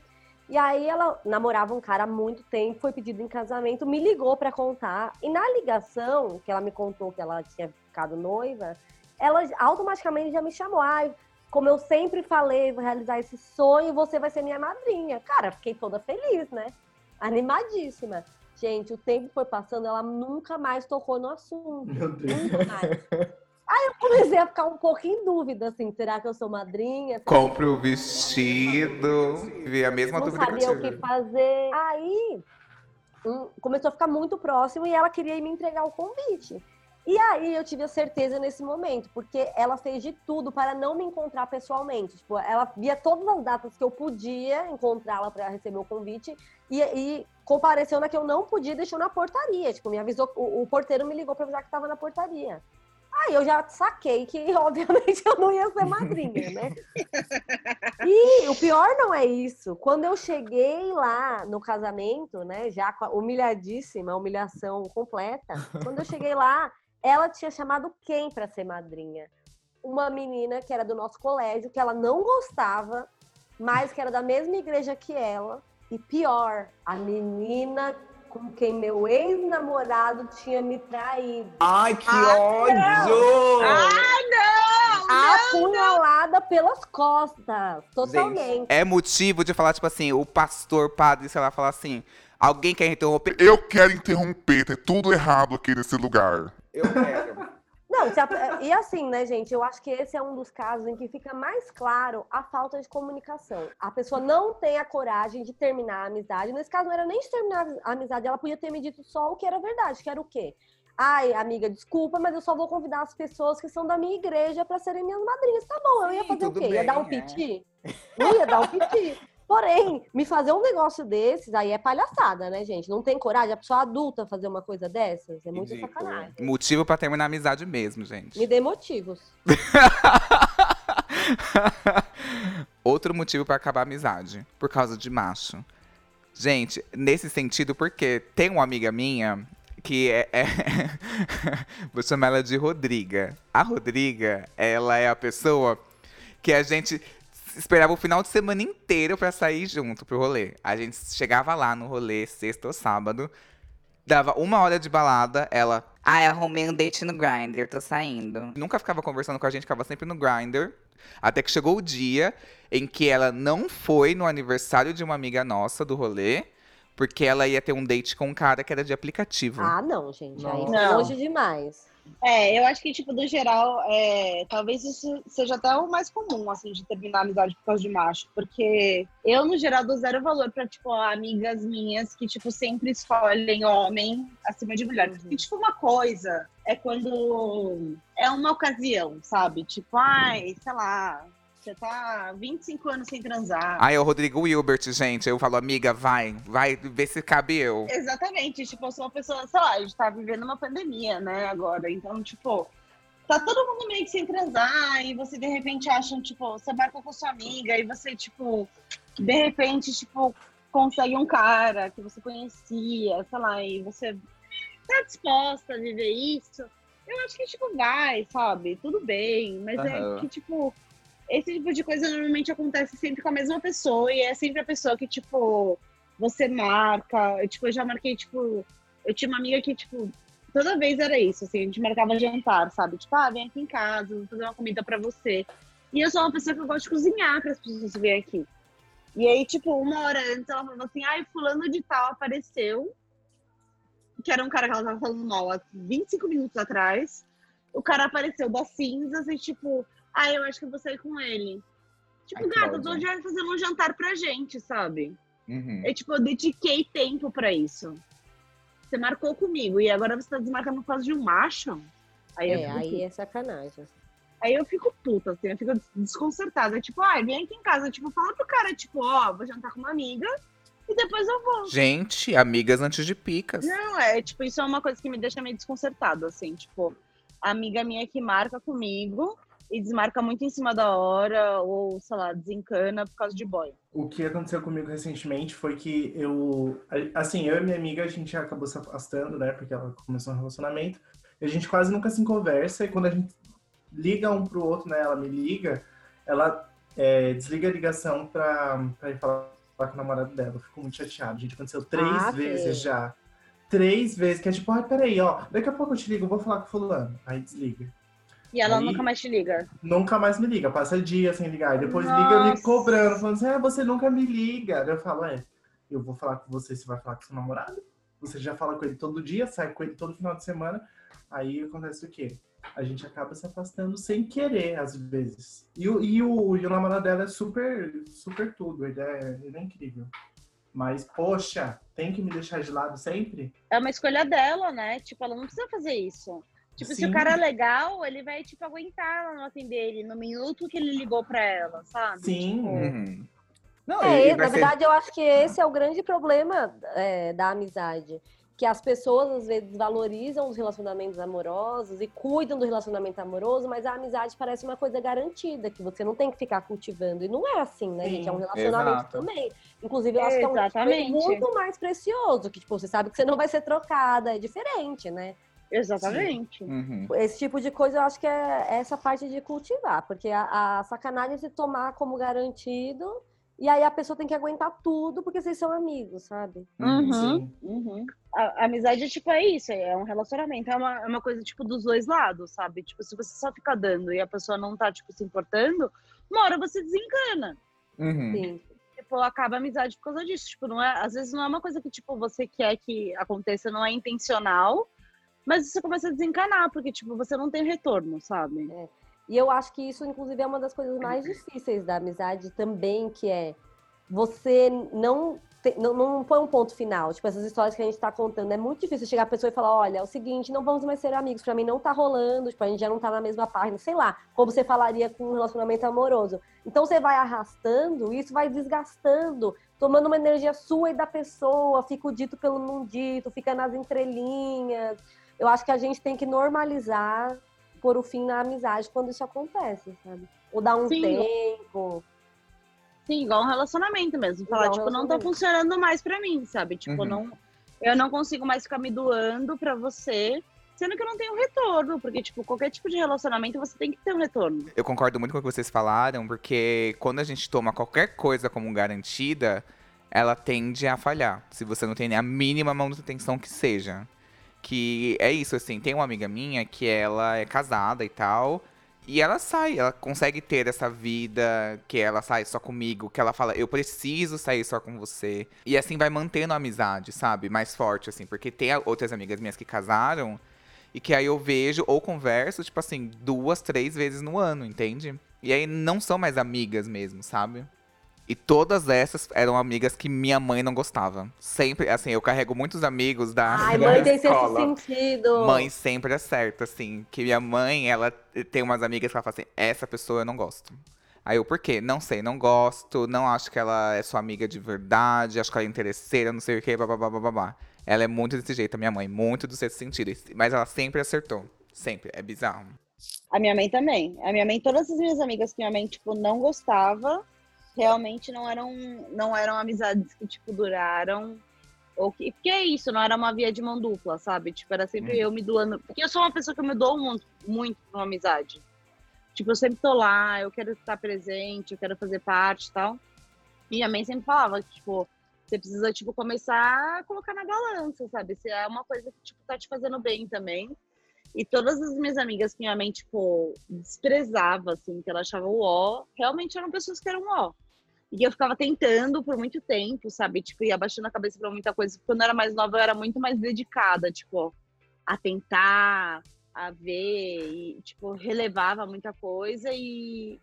E aí ela namorava um cara há muito tempo, foi pedido em casamento, me ligou pra contar. E na ligação, que ela me contou que ela tinha ficado noiva, ela automaticamente já me chamou. Ai, como eu sempre falei, vou realizar esse sonho, você vai ser minha madrinha. Cara, fiquei toda feliz, né? Animadíssima. Gente, o tempo foi passando, ela nunca mais tocou no assunto. Meu Deus. Nunca mais. Aí eu comecei a ficar um pouco em dúvida, assim, será que eu sou madrinha? Compre o vestido. Vi a mesma não dúvida que sabia eu o que fazer. Aí hum, começou a ficar muito próximo e ela queria me entregar o convite. E aí eu tive a certeza nesse momento, porque ela fez de tudo para não me encontrar pessoalmente. Tipo, ela via todas as datas que eu podia encontrá-la para receber o convite e, e compareceu na que eu não podia deixou na portaria. Tipo, me avisou, o, o porteiro me ligou para avisar que estava na portaria. Aí eu já saquei que, obviamente, eu não ia ser madrinha, né? E o pior não é isso. Quando eu cheguei lá no casamento, né, já com a humilhadíssima, humilhação completa, quando eu cheguei lá, ela tinha chamado quem para ser madrinha? Uma menina que era do nosso colégio, que ela não gostava, mas que era da mesma igreja que ela. E pior, a menina com quem meu ex-namorado tinha me traído. Ai, que ódio! Apunhalada pelas costas, totalmente. É motivo de falar, tipo assim, o pastor, padre, sei lá, falar assim, alguém quer interromper? Eu quero interromper, tem tudo errado aqui nesse lugar. Eu quero. Não, e assim, né, gente? Eu acho que esse é um dos casos em que fica mais claro a falta de comunicação. A pessoa não tem a coragem de terminar a amizade. Nesse caso, não era nem de terminar a amizade, ela podia ter me dito só o que era verdade, que era o quê? Ai, amiga, desculpa, mas eu só vou convidar as pessoas que são da minha igreja para serem minhas madrinhas. Tá bom, eu ia Sim, fazer o quê? Ia dar um bem, é. piti? Não ia dar um piti. Porém, me fazer um negócio desses aí é palhaçada, né, gente? Não tem coragem a pessoa adulta fazer uma coisa dessas? É muito Ridículo. sacanagem. Motivo pra terminar a amizade mesmo, gente. Me dê motivos. Outro motivo pra acabar a amizade. Por causa de macho. Gente, nesse sentido, porque tem uma amiga minha que é. é- Vou chamar ela de Rodriga. A Rodriga, ela é a pessoa que a gente esperava o final de semana inteiro pra sair junto pro rolê. A gente chegava lá no rolê, sexta ou sábado, dava uma hora de balada, ela Ai, arrumei um date no Grindr, tô saindo. nunca ficava conversando com a gente, ficava sempre no Grindr. Até que chegou o dia em que ela não foi no aniversário de uma amiga nossa do rolê, porque ela ia ter um date com um cara que era de aplicativo. Ah, não, gente. Aí Não. longe demais. É, eu acho que, tipo, no geral, é, talvez isso seja até o mais comum, assim, de terminar a amizade por causa de macho. Porque eu, no geral, dou zero valor pra, tipo, amigas minhas que, tipo, sempre escolhem homem acima de mulher. Porque, tipo, uma coisa é quando é uma ocasião, sabe? Tipo, ai, sei lá, você tá 25 anos sem transar. Aí o Rodrigo Wilbert, gente, eu falo, amiga, vai, vai ver se cabe eu. Exatamente, tipo, eu sou uma pessoa, sei lá, a gente tá vivendo uma pandemia, né, agora. Então, tipo, tá todo mundo meio que sem transar, e você de repente acha, tipo, você marca com sua amiga, e você, tipo, de repente, tipo, consegue um cara que você conhecia, sei lá, e você tá disposta a viver isso. Eu acho que, tipo, vai, sabe? Tudo bem, mas Aham. é que, tipo, esse tipo de coisa normalmente acontece sempre com a mesma pessoa, e é sempre a pessoa que, tipo, você marca. Eu, tipo, eu já marquei, tipo. Eu tinha uma amiga que, tipo, toda vez era isso, assim, a gente marcava jantar, sabe? Tipo, ah, vem aqui em casa, vou fazer uma comida pra você. E eu sou uma pessoa que eu gosto de cozinhar para as pessoas virem aqui. E aí, tipo, uma hora antes ela falou assim: ai, fulano de tal apareceu. Que era um cara que ela tava falando mal há 25 minutos atrás. O cara apareceu das cinzas e, tipo, ah, eu acho que eu vou sair com ele. Tipo, Ai, gata, eu tô já fazendo um jantar pra gente, sabe? Uhum. Eu, tipo, eu dediquei tempo pra isso. Você marcou comigo e agora você tá desmarcando por causa de um macho? Aí É, fico, aí é sacanagem. aí eu fico puta, assim, eu fico desconcertada. Tipo, ai, vem aqui em casa. Tipo, fala pro cara, tipo, ó, vou jantar com uma amiga e depois eu vou. Gente, amigas antes de picas. Não, é, tipo, isso é uma coisa que me deixa meio desconcertada, assim, tipo, a amiga minha que marca comigo e desmarca muito em cima da hora, ou, sei lá, desencana por causa de boy. O que aconteceu comigo recentemente foi que eu, assim, eu e minha amiga, a gente acabou se afastando, né, porque ela começou um relacionamento, e a gente quase nunca se conversa, e quando a gente liga um pro outro, né, ela me liga, ela é, desliga a ligação pra, pra ir falar, falar com o namorado dela. Eu fico muito chateado, gente, aconteceu três Ah, vezes já. Três vezes, que é tipo, ai, peraí, ó, daqui a pouco eu te ligo, eu vou falar com fulano. Aí desliga. E ela nunca mais te liga. nunca mais me liga, passa dia sem ligar. E depois liga me Nossa. cobrando, falando assim: ah, você nunca me liga. Eu falo: é, eu vou falar com você, você vai falar com seu namorado? Você já fala com ele todo dia, sai com ele todo final de semana. Aí acontece o quê? A gente acaba se afastando sem querer, às vezes. E o, e o, e o namorado dela é super, super tudo, ele é, ele é incrível. Mas, poxa, tem que me deixar de lado sempre? É uma escolha dela, né? Tipo, ela não precisa fazer isso. Tipo, se Sim. o cara é legal, ele vai, tipo, aguentar ela não atender ele no minuto que ele ligou pra ela, sabe? Sim. Tipo, Uhum. Não, É, na ser- verdade, eu acho que esse é o grande problema é, da amizade. Que as pessoas, às vezes, valorizam os relacionamentos amorosos e cuidam do relacionamento amoroso, mas a amizade parece uma coisa garantida, que você não tem que ficar cultivando. E não é assim, né, Sim, gente? É um relacionamento exato. também. Inclusive, eu acho que é um relacionamento muito mais precioso, que, tipo, você sabe que você não vai ser trocada, é diferente, né? Exatamente. Uhum. Esse tipo de coisa eu acho que é essa parte de cultivar, porque a, a sacanagem é se tomar como garantido e aí a pessoa tem que aguentar tudo porque vocês são amigos, sabe? Uhum. Sim. Uhum. A, a amizade, tipo, é isso, é um relacionamento, é uma, é uma coisa, tipo, dos dois lados, sabe? Tipo, se você só fica dando e a pessoa não tá, tipo, se importando, uma hora você desencana. Uhum. Sim. Tipo, acaba a amizade por causa disso. Tipo, não é, às vezes não é uma coisa que, tipo, você quer que aconteça, não é intencional, mas você começa a desencanar, porque, tipo, você não tem retorno, sabe? E eu acho que isso, inclusive, é uma das coisas mais difíceis da amizade também, que é você não tem- não, não foi um ponto final. Tipo, essas histórias que a gente tá contando. É muito difícil chegar a pessoa e falar: olha, é o seguinte, não vamos mais ser amigos. Pra mim não tá rolando, tipo, a gente já não tá na mesma página, sei lá, como você falaria com um relacionamento amoroso. Então você vai arrastando, isso vai desgastando, tomando uma energia sua e da pessoa, fica o dito pelo não dito, fica nas entrelinhas. Eu acho que a gente tem que normalizar pôr o fim na amizade quando isso acontece, sabe? Ou dar um Sim. tempo. Sim, igual um relacionamento mesmo. Falar, Igual tipo, não tá funcionando mais pra mim, sabe? Tipo, Uhum. não, eu não consigo mais ficar me doando pra você, sendo que eu não tenho retorno. Porque, tipo, qualquer tipo de relacionamento você tem que ter um retorno. Eu concordo muito com o que vocês falaram, porque quando a gente toma qualquer coisa como garantida, ela tende a falhar. Se você não tem nem a mínima manutenção que seja. Que é isso, assim, tem uma amiga minha que ela é casada e tal. E ela sai, ela consegue ter essa vida que ela sai só comigo, que ela fala, eu preciso sair só com você. E assim vai mantendo a amizade, sabe? Mais forte, assim, porque tem outras amigas minhas que casaram e que aí eu vejo ou converso, tipo assim, duas, três vezes no ano, entende? E aí não são mais amigas mesmo, sabe? E todas essas eram amigas que minha mãe não gostava. Sempre, assim, eu carrego muitos amigos da. Ai, da mãe tem esse escola. sentido. Mãe sempre acerta, assim. Que minha mãe, ela tem umas amigas que ela fala assim: essa pessoa eu não gosto. Aí eu, por quê? Não sei, não gosto, não acho que ela é sua amiga de verdade, acho que ela é interesseira, não sei o quê, babá, babá. Ela é muito desse jeito, a minha mãe, muito desse sentido. Mas ela sempre acertou. Sempre. É bizarro. A minha mãe também. A minha mãe, todas as minhas amigas que minha mãe, tipo, não gostava, realmente não eram, não eram amizades que, tipo, duraram. Ou que, porque é isso, não era uma via de mão dupla, sabe? Tipo, era sempre Hum. eu me doando. Porque eu sou uma pessoa que eu me dou muito, muito pra uma amizade. Tipo, eu sempre tô lá, eu quero estar presente, eu quero fazer parte e tal. E a mãe sempre falava que, tipo, você precisa, tipo, começar a colocar na balança, sabe? Se é uma coisa que, tipo, tá te fazendo bem também. E todas as minhas amigas que minha mãe, tipo, desprezava, assim, que ela achava o ó, realmente eram pessoas que eram ó. E eu ficava tentando por muito tempo, sabe? Tipo, ia abaixando a cabeça pra muita coisa. Quando eu era mais nova, eu era muito mais dedicada, tipo, a tentar, a ver, e, tipo, relevava muita coisa e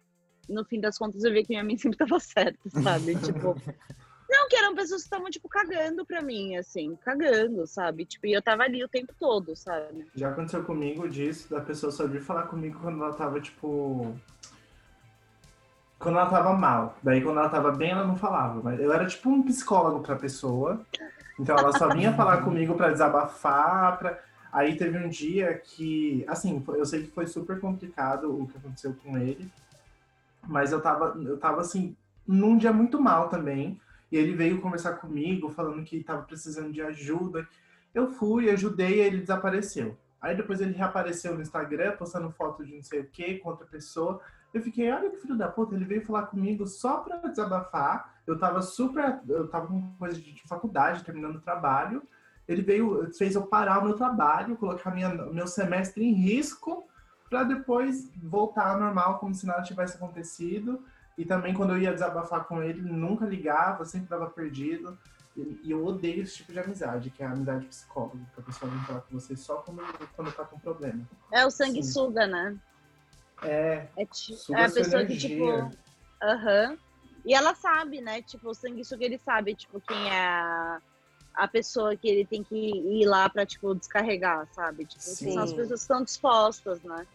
no fim das contas eu vi que minha mãe sempre tava certa, sabe? tipo, não, que eram pessoas que estavam, tipo, cagando pra mim, assim, cagando, sabe? Tipo, e eu tava ali o tempo todo, sabe? Já aconteceu comigo disso, da pessoa só vir falar comigo quando ela tava, tipo. Quando ela tava mal. Daí quando ela tava bem, ela não falava. Mas eu era tipo um psicólogo pra pessoa. Então ela só vinha falar comigo pra desabafar. Pra... Aí teve um dia que, assim, eu sei que foi super complicado o que aconteceu com ele. Mas eu tava, eu tava assim, num dia muito mal também. E ele veio conversar comigo, falando que tava precisando de ajuda. Eu fui, ajudei, ele desapareceu. Aí depois ele reapareceu no Instagram, postando foto de não sei o que com outra pessoa. Eu fiquei, olha que filho da puta, ele veio falar comigo só pra desabafar. Eu tava super. Eu tava com coisa de, de faculdade, terminando o trabalho. Ele veio, fez eu parar o meu trabalho, colocar minha, meu semestre em risco, pra depois voltar ao normal, como se nada tivesse acontecido. E também quando eu ia desabafar com ele, nunca ligava, sempre dava perdido. E eu odeio esse tipo de amizade, que é a amizade psicóloga, que a pessoa vem falar com você só quando, quando tá com problema. É o sanguessuga, né? É, É, ti- suga é a pessoa que, energia. tipo. Aham. E ela sabe, né? Tipo, o sanguessuga ele sabe, tipo, quem é a, a pessoa que ele tem que ir lá pra, tipo, descarregar, sabe? Tipo, Sim. são as pessoas que estão dispostas, né?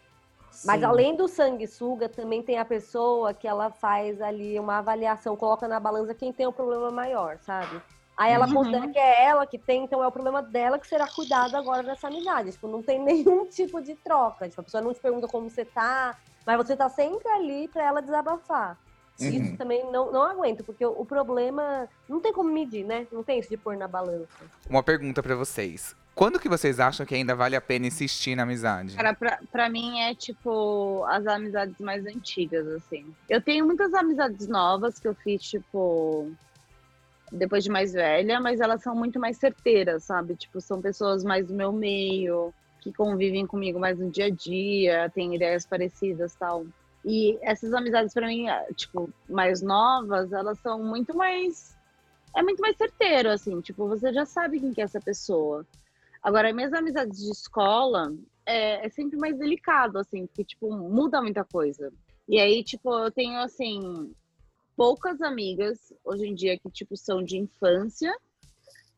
Mas sim. além do sanguessuga, também tem a pessoa que ela faz ali uma avaliação, coloca na balança quem tem o problema maior, sabe? Aí ela Uhum. considera que é ela que tem, então é o problema dela que será cuidado agora dessa amizade. Tipo, não tem nenhum tipo de troca. Tipo, a pessoa não te pergunta como você tá, mas você tá sempre ali pra ela desabafar. Uhum. Isso também não, não aguento, porque o, problema não tem como medir, né? Não tem isso de pôr na balança. Uma pergunta pra vocês. Quando que vocês acham que ainda vale a pena insistir na amizade? Cara, pra, pra mim é, tipo, as amizades mais antigas, assim. Eu tenho muitas amizades novas que eu fiz, tipo, depois de mais velha, mas elas são muito mais certeiras, sabe? Tipo, são pessoas mais do meu meio, que convivem comigo mais no dia a dia, têm ideias parecidas tal. E essas amizades, pra mim, é, tipo, mais novas, elas são muito mais. É muito mais certeiro, assim. Tipo, você já sabe quem que é essa pessoa. Agora, minhas amizades de escola é, é sempre mais delicado, assim, porque, tipo, muda muita coisa. E aí, tipo, eu tenho, assim, poucas amigas hoje em dia que, tipo, são de infância.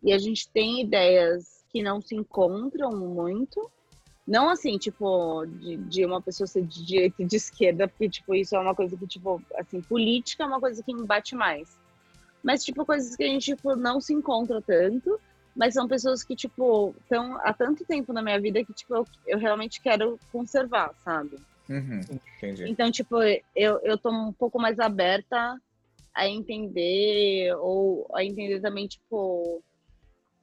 E a gente tem ideias que não se encontram muito. Não assim, tipo, de, de uma pessoa ser de direita e de esquerda, porque, tipo, isso é uma coisa que, tipo, assim, política é uma coisa que me bate mais. Mas, tipo, coisas que a gente, tipo, não se encontra tanto. Mas são pessoas que, tipo, estão há tanto tempo na minha vida que, tipo, eu, eu realmente quero conservar, sabe? Uhum, entendi. Então, tipo, eu, eu tô um pouco mais aberta a entender, ou a entender também, tipo,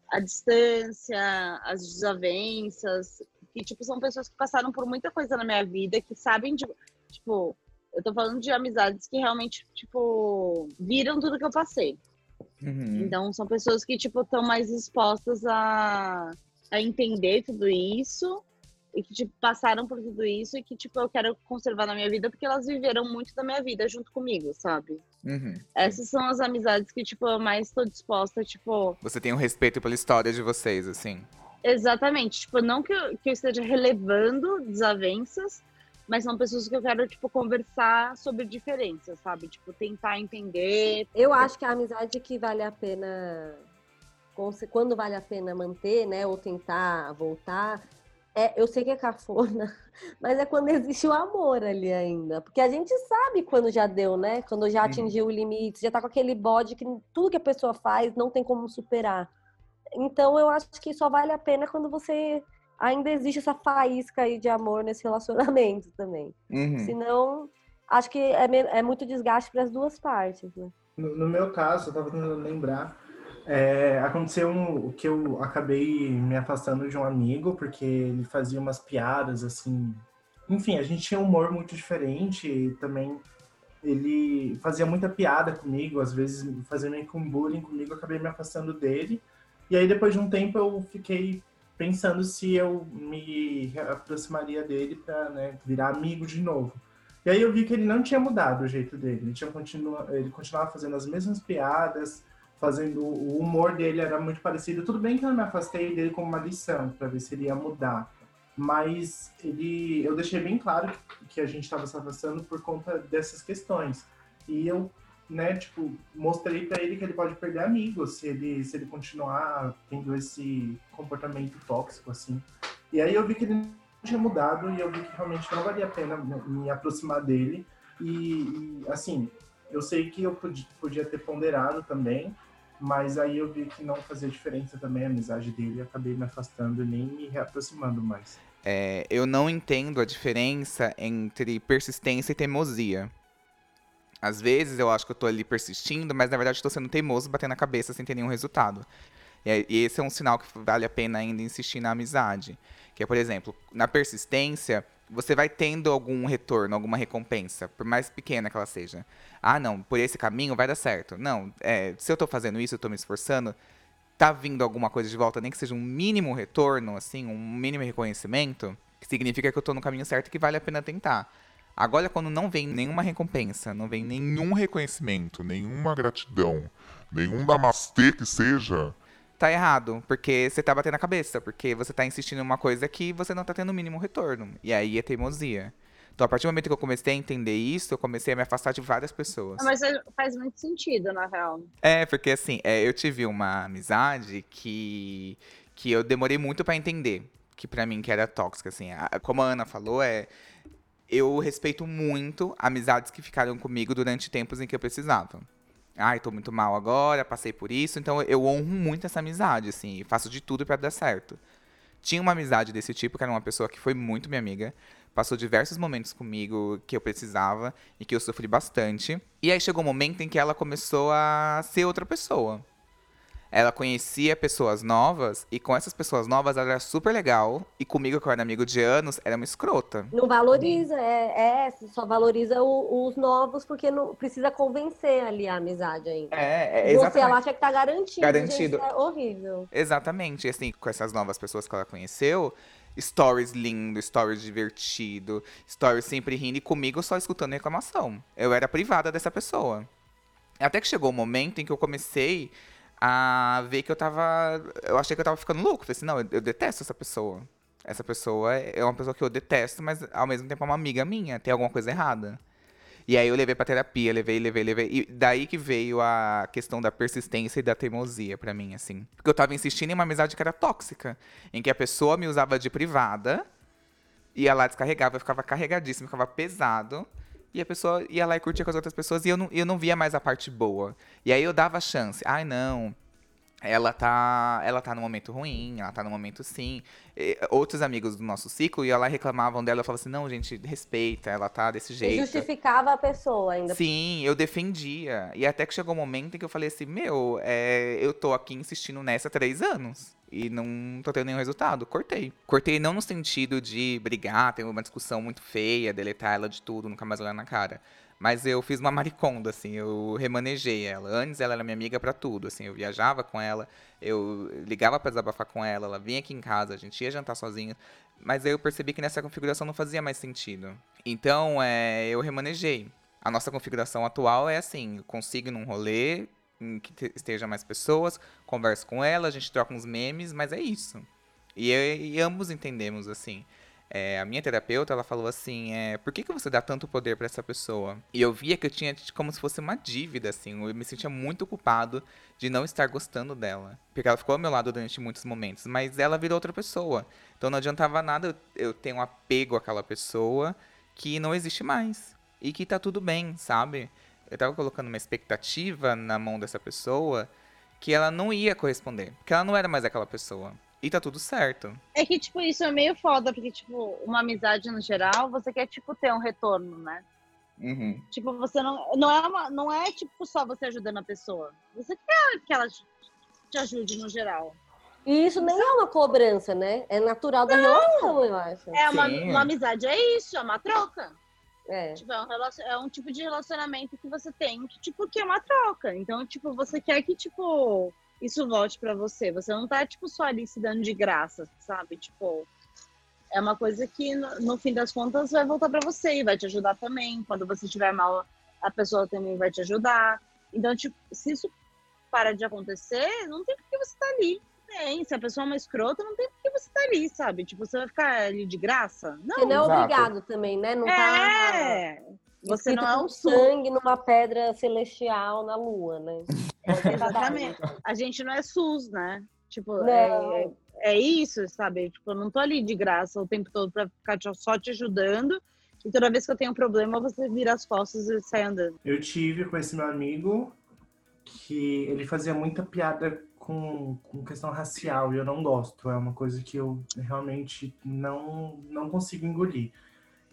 a distância, as desavenças, que, tipo, são pessoas que passaram por muita coisa na minha vida, que sabem, de, tipo, eu tô falando de amizades que realmente, tipo, viram tudo que eu passei. Uhum. Então, são pessoas que, tipo, estão mais expostas a, a entender tudo isso e que, tipo, passaram por tudo isso e que, tipo, eu quero conservar na minha vida porque elas viveram muito da minha vida junto comigo, sabe? Uhum. Essas são as amizades que, tipo, eu mais tô disposta, tipo, Você tem um respeito pela história de vocês, assim. exatamente, tipo, não que eu, que eu esteja relevando desavenças, mas são pessoas que eu quero, tipo, conversar sobre diferenças, sabe? Tipo, tentar entender. Eu acho que a amizade que vale a pena, quando vale a pena manter, né, ou tentar voltar, é, eu sei que é cafona, mas é quando existe o amor ali ainda. Porque a gente sabe quando já deu, né? Quando já atingiu o limite, já tá com aquele bode que tudo que a pessoa faz não tem como superar. Então eu acho que só vale a pena quando você ainda existe essa faísca aí de amor nesse relacionamento também. Uhum. Senão, acho que é, é muito desgaste para as duas partes, né? No, no meu caso, eu tava tentando lembrar, é, aconteceu um, que eu acabei me afastando de um amigo, porque ele fazia umas piadas, assim... Enfim, a gente tinha um humor muito diferente e também ele fazia muita piada comigo, às vezes fazia meio que um bullying comigo, eu acabei me afastando dele. E aí, depois de um tempo, eu fiquei pensando se eu me aproximaria dele para né, virar amigo de novo. E aí eu vi que ele não tinha mudado o jeito dele. Ele, tinha continua, ele continuava fazendo as mesmas piadas, fazendo o humor dele era muito parecido. Tudo bem que eu me afastei dele como uma lição para ver se ele ia mudar, mas ele, eu deixei bem claro que, a gente estava se afastando por conta dessas questões. E eu, né, tipo, mostrei para ele que ele pode perder amigos se ele se ele continuar tendo esse comportamento tóxico assim. E aí eu vi que ele não tinha mudado e eu vi que realmente não valia a pena me me aproximar dele. E, e, assim, eu sei que eu podia, podia ter ponderado também, mas aí eu vi que não fazia diferença também a amizade dele e acabei me afastando e nem me reaproximando mais. É, eu não entendo a diferença entre persistência e teimosia. Às vezes eu acho que eu tô ali persistindo, mas na verdade tô sendo teimoso, batendo a cabeça sem ter nenhum resultado. E, e esse é um sinal que vale a pena ainda insistir na amizade. Que é, por exemplo, na persistência, você vai tendo algum retorno, alguma recompensa, por mais pequena que ela seja. Ah, não, por esse caminho vai dar certo. Não, é, se eu tô fazendo isso, eu tô me esforçando, tá vindo alguma coisa de volta, nem que seja um mínimo retorno, assim, um mínimo reconhecimento, que significa que eu tô no caminho certo e que vale a pena tentar. Agora, quando não vem nenhuma recompensa, não vem nenhum. Nenhum reconhecimento, nenhuma gratidão, nenhum namastê que seja. Tá errado, porque você tá batendo a cabeça, porque você tá insistindo em uma coisa que você não tá tendo o mínimo retorno. E aí é teimosia. Então, a partir do momento que eu comecei a entender isso, eu comecei a me afastar de várias pessoas. Mas faz muito sentido, na real. É, porque assim, é, eu tive uma amizade que, que eu demorei muito pra entender. Que pra mim que era tóxica, assim. A- como a Ana falou, é. Eu respeito muito amizades que ficaram comigo durante tempos em que eu precisava. Ai, tô muito mal agora, passei por isso, então eu honro muito essa amizade, assim, faço de tudo pra dar certo. Tinha uma amizade desse tipo, que era uma pessoa que foi muito minha amiga, passou diversos momentos comigo que eu precisava e que eu sofri bastante. E aí chegou um momento em que ela começou a ser outra pessoa. Ela conhecia pessoas novas e com essas pessoas novas ela era super legal. E comigo, que eu era amigo de anos, era uma escrota. Não valoriza, é, é só valoriza o- os novos porque não precisa convencer ali a amizade ainda. É, Você ela acha que tá garantido. Garantido. Gente, é horrível. Exatamente. E assim, com essas novas pessoas que ela conheceu, stories lindo, stories divertido, stories sempre rindo e comigo só escutando reclamação. Eu era privada dessa pessoa. Até que chegou o momento em que eu comecei a ver que eu tava. Eu achei que eu tava ficando louco. Falei assim, não, eu, eu detesto essa pessoa. Essa pessoa é uma pessoa que eu detesto, mas ao mesmo tempo é uma amiga minha, tem alguma coisa errada. E aí eu levei pra terapia, levei, levei, levei. E daí que veio a questão da persistência e da teimosia pra mim, assim. Porque eu tava insistindo em uma amizade que era tóxica. Em que a pessoa me usava de privada, ia lá, descarregava, eu ficava carregadíssimo, ficava pesado. E a pessoa ia lá e curtia com as outras pessoas e eu não, eu não via mais a parte boa. E aí eu dava chance. Ai, não. Ela tá, ela tá no momento ruim, ela tá no momento sim. E, outros amigos do nosso ciclo iam lá e reclamavam dela. Eu falava assim: não, gente, respeita, ela tá desse E jeito. justificava a pessoa ainda. Sim, eu defendia. E até que chegou um momento em que eu falei assim: Meu, é, eu tô aqui insistindo nessa há três anos. E não tô tendo nenhum resultado. Cortei. Cortei não no sentido de brigar, ter uma discussão muito feia, deletar ela de tudo, nunca mais olhar na cara. Mas eu fiz uma mariconda, assim, eu remanejei ela. Antes ela era minha amiga pra tudo, assim, eu viajava com ela, eu ligava pra desabafar com ela, ela vinha aqui em casa, a gente ia jantar sozinho. Mas aí eu percebi que nessa configuração não fazia mais sentido. Então, é, eu remanejei. A nossa configuração atual é assim, eu consigo num rolê em que te- esteja mais pessoas, converso com ela, a gente troca uns memes, mas é isso. E, e ambos entendemos, assim. É, a minha terapeuta, ela falou assim, é, por que, que você dá tanto poder pra essa pessoa? E eu via que eu tinha tipo, como se fosse uma dívida, assim. Eu me sentia muito culpado de não estar gostando dela. Porque ela ficou ao meu lado durante muitos momentos, mas ela virou outra pessoa. Então não adiantava nada eu ter um apego àquela pessoa que não existe mais. E que tá tudo bem, sabe? Eu tava colocando uma expectativa na mão dessa pessoa que ela não ia corresponder. Porque ela não era mais aquela pessoa. E tá tudo certo. É que, tipo, isso é meio foda, porque, tipo, uma amizade no geral, você quer, tipo, ter um retorno, né? Uhum. Tipo, você não. Não é, uma, não é tipo, só você ajudando a pessoa. Você quer que ela te- ajude no geral. E isso nem é uma cobrança, né? É natural da relação, eu acho. É uma, Sim. uma amizade, é isso, é uma troca. É. Tipo, é um, relacion- é um tipo de relacionamento que você tem que, tipo, que é uma troca. Então, tipo, você quer que, tipo, isso volte pra você. Você não tá, tipo, só ali se dando de graça, sabe? Tipo, é uma coisa que, no, no fim das contas, vai voltar pra você e vai te ajudar também. Quando você estiver mal, a pessoa também vai te ajudar. Então, tipo, se isso para de acontecer, não tem por que você tá ali. Tem. Se a pessoa é uma escrota, não tem por que você tá ali, sabe? Tipo, você vai ficar ali de graça? Não. Você não é exato. obrigado também, né? Não tá É. Você escrito não é um sul. sangue numa pedra celestial na lua, né? Exatamente. A gente não é SUS, né? Tipo, Não. é, é isso, sabe? Tipo, eu não tô ali de graça o tempo todo pra ficar só te ajudando. E toda vez que eu tenho um problema, você vira as costas e sai andando. Eu tive com esse meu amigo que ele fazia muita piada com, com questão racial e eu não gosto. É uma coisa que eu realmente não, não consigo engolir.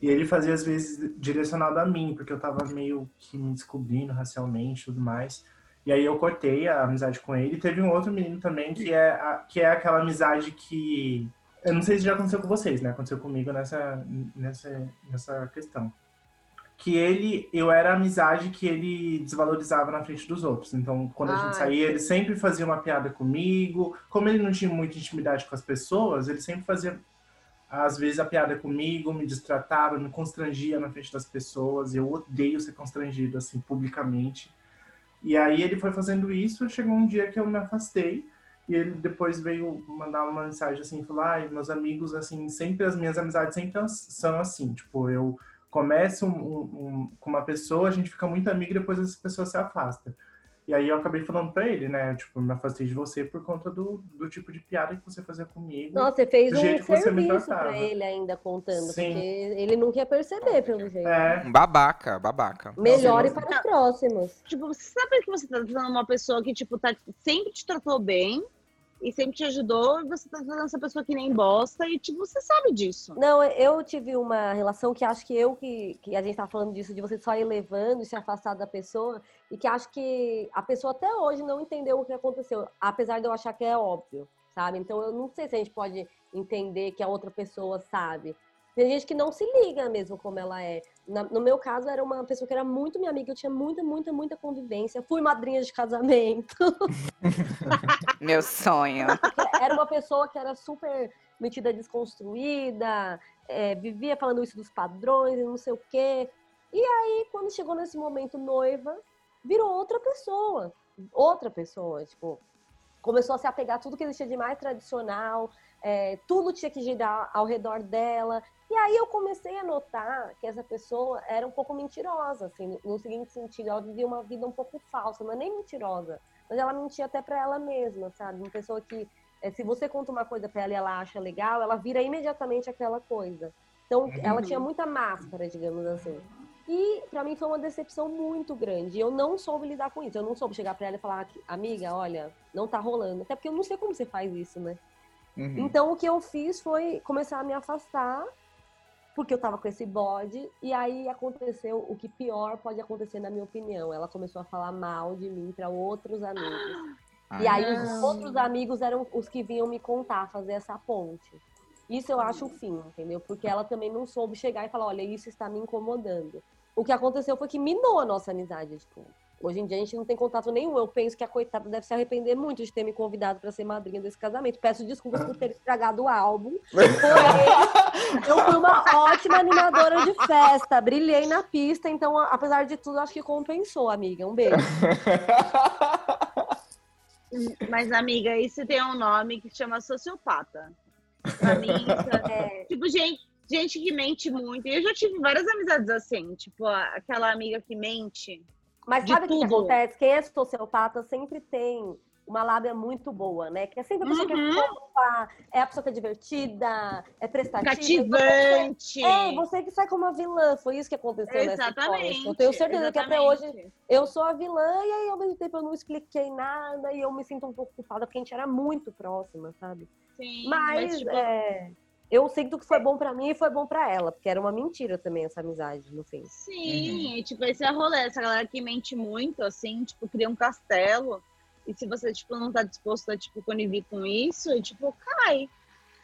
E ele fazia às vezes direcionado a mim, porque eu tava meio que me descobrindo racialmente e tudo mais. E aí eu cortei a amizade com ele. Teve um outro menino também que é, a- que é aquela amizade que. Eu não sei se já aconteceu com vocês, né? Aconteceu comigo nessa, nessa, nessa questão que ele, eu era a amizade que ele desvalorizava na frente dos outros. Então, quando a Ah, gente saía, ele sempre fazia uma piada comigo. Como ele não tinha muita intimidade com as pessoas, ele sempre fazia, às vezes, a piada comigo, me destratava, me constrangia na frente das pessoas. Eu odeio ser constrangido, assim, publicamente. E aí ele foi fazendo isso, chegou um dia que eu me afastei. E ele depois veio mandar uma mensagem assim, falou, ai, meus amigos, assim, sempre, as minhas amizades sempre são assim, tipo, eu começa um- um- um- com uma pessoa, a gente fica muito amigo e depois essa pessoa se afasta. E aí eu acabei falando pra ele, né? Tipo, me afastei de você por conta do, do tipo de piada que você fazia comigo. Nossa, você fez um jeito que você me serviço tratava. pra ele ainda contando, Sim. porque ele não quer perceber, pelo jeito. É, Um babaca, babaca. Melhore Sim. para os próximos. Tipo, você sabe que você tá tratando uma pessoa que, tipo, tá, sempre te tratou bem e sempre te ajudou, e você tá tratando essa pessoa que nem bosta, e, tipo, você sabe disso. Não, eu tive uma relação que acho que eu que, que a gente tá falando disso, de você só ir levando e se afastar da pessoa, e que acho que a pessoa até hoje não entendeu o que aconteceu, apesar de eu achar que é óbvio, sabe? Então eu não sei se a gente pode entender que a outra pessoa sabe. Tem gente que não se liga mesmo como ela é. Na- no meu caso, era uma pessoa que era muito minha amiga, eu tinha muita, muita, muita convivência. Fui madrinha de casamento. Meu sonho. era uma pessoa que era super metida desconstruída, é, vivia falando isso dos padrões e não sei o quê. E aí, quando chegou nesse momento noiva, virou outra pessoa. Outra pessoa, tipo, começou a se apegar a tudo que existia de mais tradicional, é, tudo tinha que girar ao redor dela. E aí eu comecei a notar que essa pessoa era um pouco mentirosa, assim, no, seguinte sentido, ela vivia uma vida um pouco falsa, não é nem mentirosa, mas ela mentia até para ela mesma, sabe? Uma pessoa que, é, se você conta uma coisa para ela e ela acha legal, ela vira imediatamente aquela coisa. Então, ela tinha muita máscara, digamos assim. E para mim foi uma decepção muito grande. Eu não soube lidar com isso. Eu não soube chegar para ela e falar, amiga, olha, não tá rolando. Até porque eu não sei como você faz isso, né? Uhum. Então o que eu fiz foi começar a me afastar, porque eu tava com esse bode, e aí aconteceu o que pior pode acontecer, na minha opinião. Ela começou a falar mal de mim para outros amigos. E aí os Não. outros amigos eram os que vinham me contar, fazer essa ponte. Isso eu acho o fim, entendeu? Porque ela também não soube chegar e falar, olha, isso está me incomodando. O que aconteceu foi que minou a nossa amizade, tipo. Hoje em dia a gente não tem contato nenhum. Eu penso que a coitada deve se arrepender muito de ter me convidado para ser madrinha desse casamento. Peço desculpas por ter estragado o álbum. Porém, eu fui uma ótima animadora de festa. Brilhei na pista, então, apesar de tudo, acho que compensou, amiga. Um beijo. Mas, amiga, isso tem um nome que chama sociopata. Pra mim, isso é... Tipo, gente, gente que mente muito. E eu já tive várias amizades assim. Tipo, aquela amiga que mente. Mas sabe o que, que acontece? Quem é sociopata sempre tem uma lábia muito boa, né? Que é sempre a pessoa que é Uhum. fofa, é a pessoa que é divertida, é prestativa. Cativante. É, você que sai como uma vilã. Foi isso que aconteceu nessa história. Exatamente. Eu tenho certeza que até hoje exatamente. eu sou a vilã e aí ao mesmo tempo eu não expliquei nada e eu me sinto um pouco culpada porque a gente era muito próxima, sabe? Sim, Mas, tipo, é, eu sinto que foi bom pra mim e foi bom pra ela, porque era uma mentira também essa amizade, no fim. Sim, e, tipo, esse é rolê. Essa galera que mente muito, assim, tipo, cria um castelo. E se você, tipo, não tá disposto a, tipo, conivir com isso, e, tipo, cai.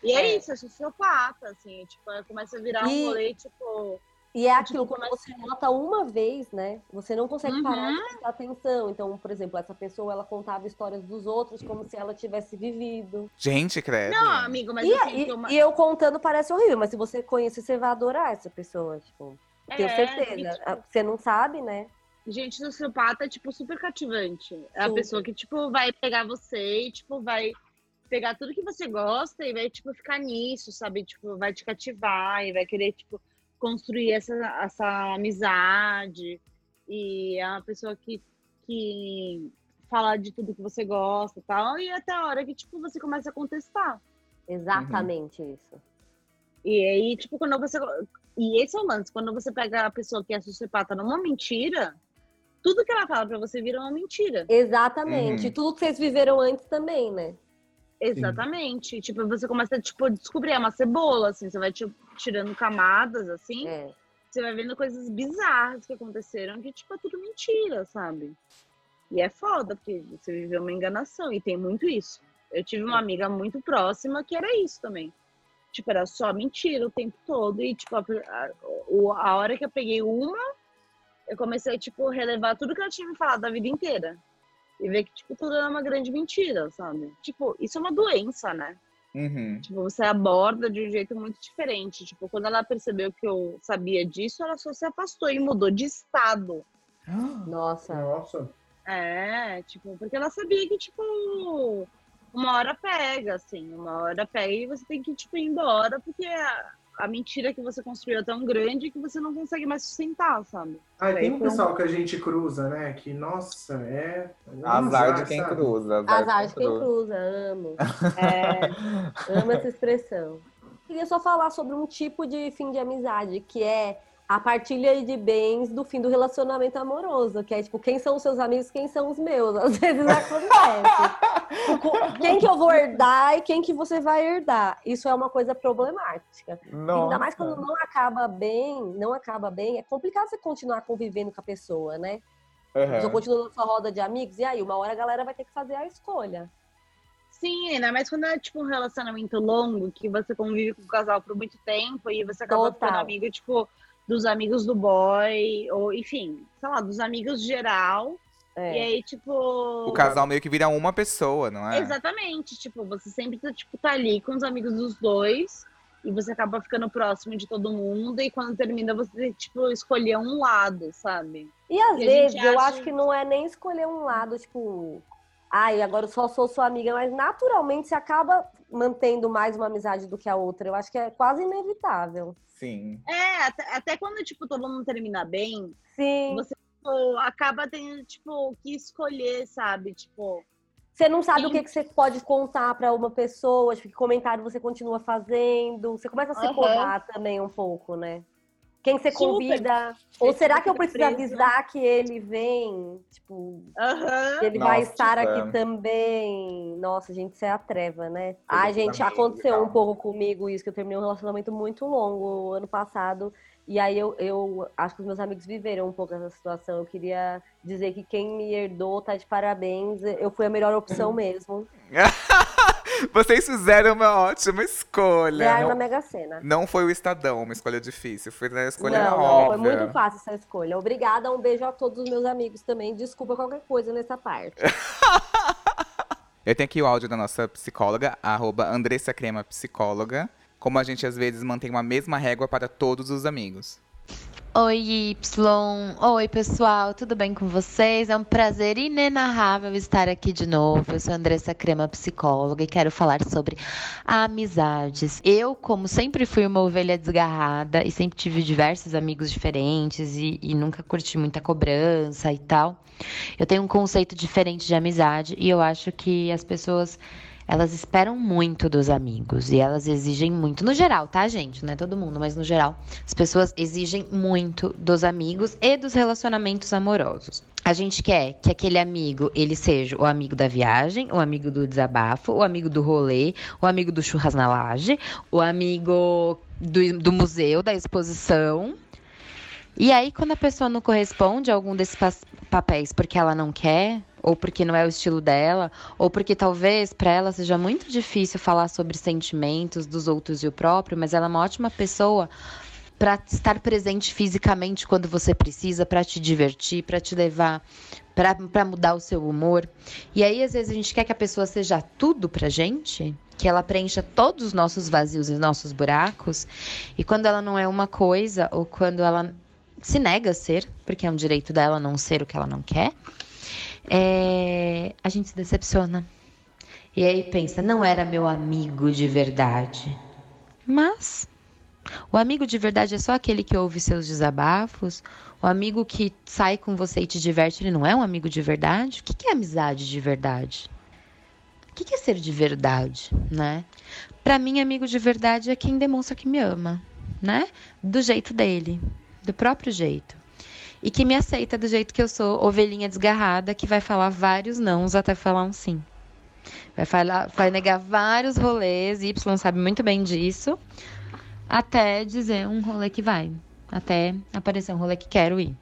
E é, É. isso, é sociopata, assim. Tipo, começa a virar E- um rolê, tipo... E é aquilo, Tipo, quando você nota uma vez, né? Você não consegue parar Uhum. de prestar atenção. Então, por exemplo, essa pessoa, ela contava histórias dos outros como se ela tivesse vivido. Gente, credo. Não, amigo, mas E, assim, e- que uma... e eu contando parece horrível, mas se você conhecer, você vai adorar essa pessoa, tipo. Tenho É, certeza. e, tipo, Você não sabe, né? gente sociopata é, tipo, super cativante. É a pessoa que, tipo, vai pegar você e, tipo, vai pegar tudo que você gosta e vai, tipo, ficar nisso, sabe? Tipo, vai te cativar e vai querer, tipo, construir essa, essa amizade. E é uma pessoa que, que fala de tudo que você gosta e tal. E até a hora que, tipo, você começa a contestar. Exatamente Uhum. isso. E aí, tipo, quando você. E esse é o lance, quando você pega a pessoa que é sociopata numa mentira, tudo que ela fala pra você vira uma mentira. Exatamente. Uhum. Tudo que vocês viveram antes também, né? Exatamente. Tipo, você começa tipo, a descobrir, é uma cebola, assim, você vai tipo, tirando camadas, assim, É. você vai vendo coisas bizarras que aconteceram, que, tipo, é tudo mentira, sabe? E é foda, porque você viveu uma enganação, e tem muito isso. Eu tive uma amiga muito próxima que era isso também. Tipo, era só mentira o tempo todo, e, tipo, a, a, a hora que eu peguei uma, eu comecei, tipo, relevar tudo que ela tinha me falado da vida inteira. E ver que, tipo, tudo era uma grande mentira, sabe? Tipo, isso é uma doença, né? Uhum. Tipo, você aborda de um jeito muito diferente. Tipo, quando ela percebeu que eu sabia disso, ela só se afastou e mudou de estado. Nossa. Nossa. É, tipo, porque ela sabia que, tipo, uma hora pega, assim, uma hora pega e você tem que, tipo, ir embora, porque a, a mentira que você construiu é tão grande que você não consegue mais sustentar, sabe? Ah, tem um Então- pessoal que a gente cruza, né? Que, nossa, é. Azar de quem cruza. Azar, Azar de quem cruza, amo. É, amo essa expressão. Queria só falar sobre um tipo de fim de amizade, que é a partilha de bens do fim do relacionamento amoroso, que é tipo, quem são os seus amigos, quem são os meus. Às vezes acontece. Tipo, quem que eu vou herdar e quem que você vai herdar. Isso é uma coisa problemática. Ainda mais quando não acaba bem, não acaba bem, é complicado você continuar convivendo com a pessoa, né? Uhum. continua na sua roda de amigos, e aí, uma hora a galera vai ter que fazer a escolha. Sim, ainda mais quando é, tipo, um relacionamento longo, que você convive com o casal por muito tempo e você acaba Total. ficando amigo, tipo, dos amigos do boy, ou enfim, sei lá, dos amigos geral. É. E aí, tipo. O casal meio que vira uma pessoa, não é? Exatamente, tipo, você sempre tá, tipo, tá ali com os amigos dos dois e você acaba ficando próximo de todo mundo e quando termina você, tipo, escolher um lado, sabe? E às E vezes eu acho que não é nem escolher um lado, tipo, ai, agora eu só sou sua amiga, mas naturalmente você acaba mantendo mais uma amizade do que a outra. Eu acho que é quase inevitável. Sim. É, até, até quando, tipo, todo mundo termina bem, Sim. você tipo, acaba tendo, tipo, que escolher, sabe? Tipo, Você não sabe Sim. o que, que você pode contar pra uma pessoa, tipo, que comentário você continua fazendo. Você começa a se cobrar também um pouco, né? Quem você Super. convida. Ou Você será que eu preciso avisar que ele vem? Tipo, que ele vai Nossa, estar tipo, aqui é. também. Nossa, gente, isso é a treva, né? Ai, gente, aconteceu legal. um pouco comigo isso, que eu terminei um relacionamento muito longo ano passado. E aí eu, eu acho que os meus amigos viveram um pouco essa situação. Eu queria dizer que quem me herdou tá de parabéns. Eu fui a melhor opção mesmo. Vocês fizeram uma ótima escolha. Ganhar na Mega Sena. Não foi o Estadão, uma escolha difícil. Foi a escolha Não, não, óbvia. foi muito fácil essa escolha. Obrigada, um beijo a todos os meus amigos também. Desculpa qualquer coisa nessa parte. Eu tenho aqui o áudio da nossa psicóloga, arroba Andressa Crema Psicóloga. Como a gente às vezes mantém uma mesma régua para todos os amigos. Oi, Y. Oi, pessoal, tudo bem com vocês? É um prazer inenarrável estar aqui de novo. Eu sou Andressa Crema, psicóloga, e quero falar sobre amizades. Eu, como sempre fui uma ovelha desgarrada e sempre tive diversos amigos diferentes e, e nunca curti muita cobrança e tal, eu tenho um conceito diferente de amizade e eu acho que as pessoas elas esperam muito dos amigos e elas exigem muito. No geral, tá, gente? Não é todo mundo, mas no geral, as pessoas exigem muito dos amigos e dos relacionamentos amorosos. A gente quer que aquele amigo, ele seja o amigo da viagem, o amigo do desabafo, o amigo do rolê, o amigo do churras na laje, o amigo do, do museu, da exposição. E aí, quando a pessoa não corresponde a algum desses pa- papéis porque ela não quer, ou porque não é o estilo dela, ou porque talvez para ela seja muito difícil falar sobre sentimentos dos outros e o próprio, mas ela é uma ótima pessoa para estar presente fisicamente quando você precisa, para te divertir, para te levar, para mudar o seu humor. E aí, às vezes, a gente quer que a pessoa seja tudo pra gente, que ela preencha todos os nossos vazios e nossos buracos, e quando ela não é uma coisa, ou quando ela se nega a ser, porque é um direito dela não ser o que ela não quer, é, a gente se decepciona. E aí pensa, não era meu amigo de verdade. Mas o amigo de verdade é só aquele que ouve seus desabafos. O amigo que sai com você e te diverte, ele não é um amigo de verdade? O que é amizade de verdade? O que é ser de verdade, né? Pra mim, amigo de verdade é quem demonstra que me ama, né? Do jeito dele, do próprio jeito. E que me aceita do jeito que eu sou, ovelhinha desgarrada, que vai falar vários nãos até falar um sim. Vai, falar, vai negar vários rolês, Y sabe muito bem disso, até dizer um rolê que vai. Até aparecer um rolê que quero ir.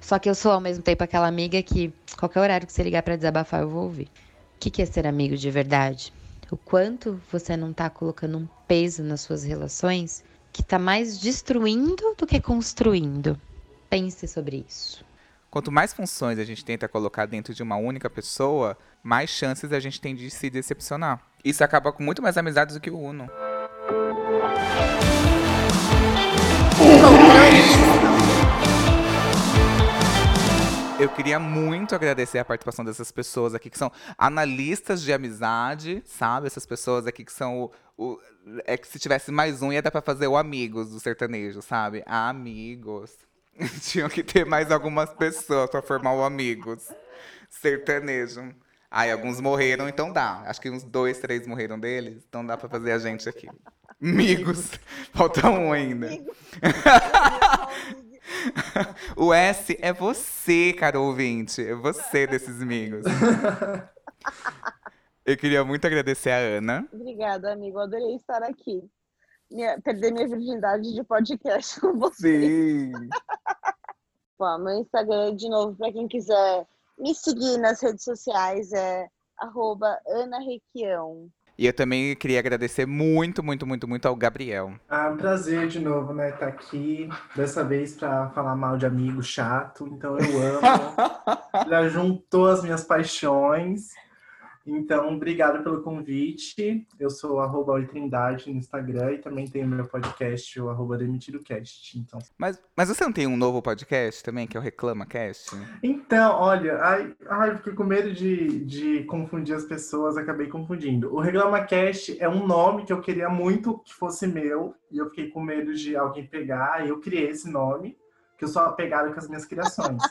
Só que eu sou ao mesmo tempo aquela amiga que qualquer horário que você ligar pra desabafar, eu vou ouvir. O que que é ser amigo de verdade? O quanto você não tá colocando um peso nas suas relações que tá mais destruindo do que construindo. Pense sobre isso. Quanto mais funções a gente tenta colocar dentro de uma única pessoa, mais chances a gente tem de se decepcionar. Isso acaba com muito mais amizades do que o Uno. Eu queria muito agradecer a participação dessas pessoas aqui que são analistas de amizade, sabe? Essas pessoas aqui que são o. o- é que se tivesse mais um, ia dar pra fazer o Amigos do sertanejo, sabe? Amigos. Tinham que ter mais algumas pessoas pra formar o Amigos sertanejo. Ai, alguns morreram, então dá. Acho que uns dois, três morreram deles, então dá pra fazer a gente aqui. Amigos. Falta um ainda. O S é você, caro ouvinte. É você desses amigos. Eu queria muito agradecer a Ana. Obrigada, amigo. Adorei estar aqui. Minha- perder minha virgindade de podcast com você. Sim. Bom, meu Instagram, de novo, para quem quiser me seguir nas redes sociais, é arroba Ana Requião. E eu também queria agradecer muito, muito, muito, muito ao Gabriel. Ah, um prazer de novo, né, estar aqui. Dessa vez para falar mal de amigo chato. Então eu amo. Já juntou as minhas paixões. Então, obrigado pelo convite. Eu sou arroba Trindade no Instagram e também tenho meu podcast, o arroba DemitidoCast. Então... Mas, mas você não tem um novo podcast também, que é o Reclama Cast? Então, olha, ai, ai, fiquei com medo de, de confundir as pessoas, acabei confundindo. O Reclama Cast é um nome que eu queria muito que fosse meu, e eu fiquei com medo de alguém pegar, e eu criei esse nome que eu sou apegado com as minhas criações.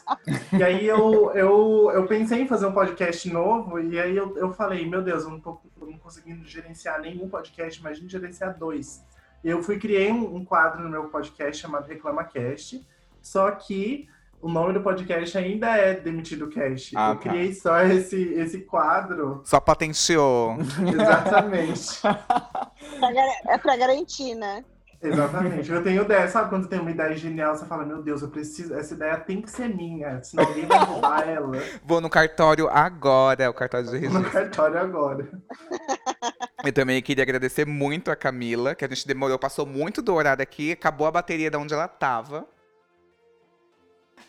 e aí eu, eu, eu pensei em fazer um podcast novo, e aí eu, eu falei, meu Deus, eu não tô não conseguindo gerenciar nenhum podcast, imagina gerenciar dois. E eu fui criei um, um quadro no meu podcast chamado ReclamaCast, só que o nome do podcast ainda é Demitido Cast. Ah, eu tá. criei só esse, esse quadro. Só patenteou. Exatamente. É pra garantir, né? Exatamente. Eu tenho ideia. Sabe quando tem uma ideia genial, você fala, meu Deus, eu preciso. Essa ideia tem que ser minha, senão alguém vai roubar ela Vou no cartório agora, o cartório de no registro. cartório agora. Eu também queria agradecer muito a Camila, que a gente demorou, passou muito do horário aqui, acabou a bateria de onde ela tava.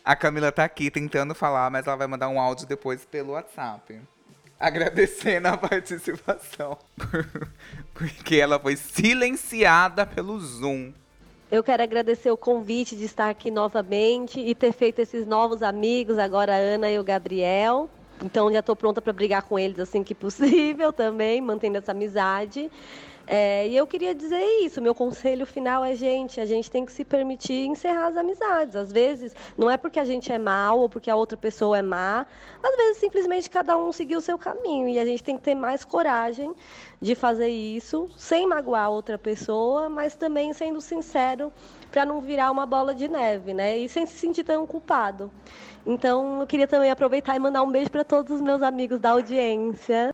A Camila tá aqui tentando falar, mas ela vai mandar um áudio depois pelo WhatsApp. Agradecendo a participação. Porque ela foi silenciada pelo Zoom. Eu quero agradecer o convite de estar aqui novamente e ter feito esses novos amigos, agora a Ana e o Gabriel. Então já estou pronta para brigar com eles assim que possível também, mantendo essa amizade. É, e eu queria dizer isso, meu conselho final é, gente, a gente tem que se permitir encerrar as amizades. Às vezes, não é porque a gente é mal ou porque a outra pessoa é má, às vezes simplesmente cada um seguir o seu caminho. E a gente tem que ter mais coragem de fazer isso, sem magoar a outra pessoa, mas também sendo sincero para não virar uma bola de neve, né? E sem se sentir tão culpado. Então, eu queria também aproveitar e mandar um beijo para todos os meus amigos da audiência.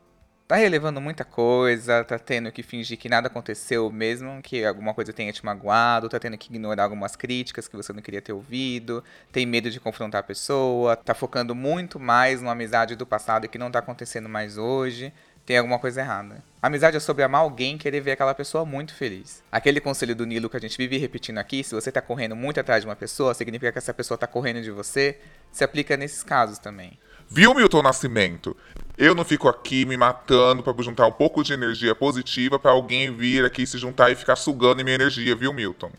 Tá relevando muita coisa, tá tendo que fingir que nada aconteceu mesmo, que alguma coisa tenha te magoado, tá tendo que ignorar algumas críticas que você não queria ter ouvido, tem medo de confrontar a pessoa, tá focando muito mais numa amizade do passado que não tá acontecendo mais hoje. Tem alguma coisa errada. Amizade é sobre amar alguém e querer ver aquela pessoa muito feliz. Aquele conselho do Nilo que a gente vive repetindo aqui, se você tá correndo muito atrás de uma pessoa, significa que essa pessoa tá correndo de você, se aplica nesses casos também. Viu, Milton Nascimento? Eu não fico aqui me matando pra juntar um pouco de energia positiva pra alguém vir aqui se juntar e ficar sugando minha energia, viu, Milton?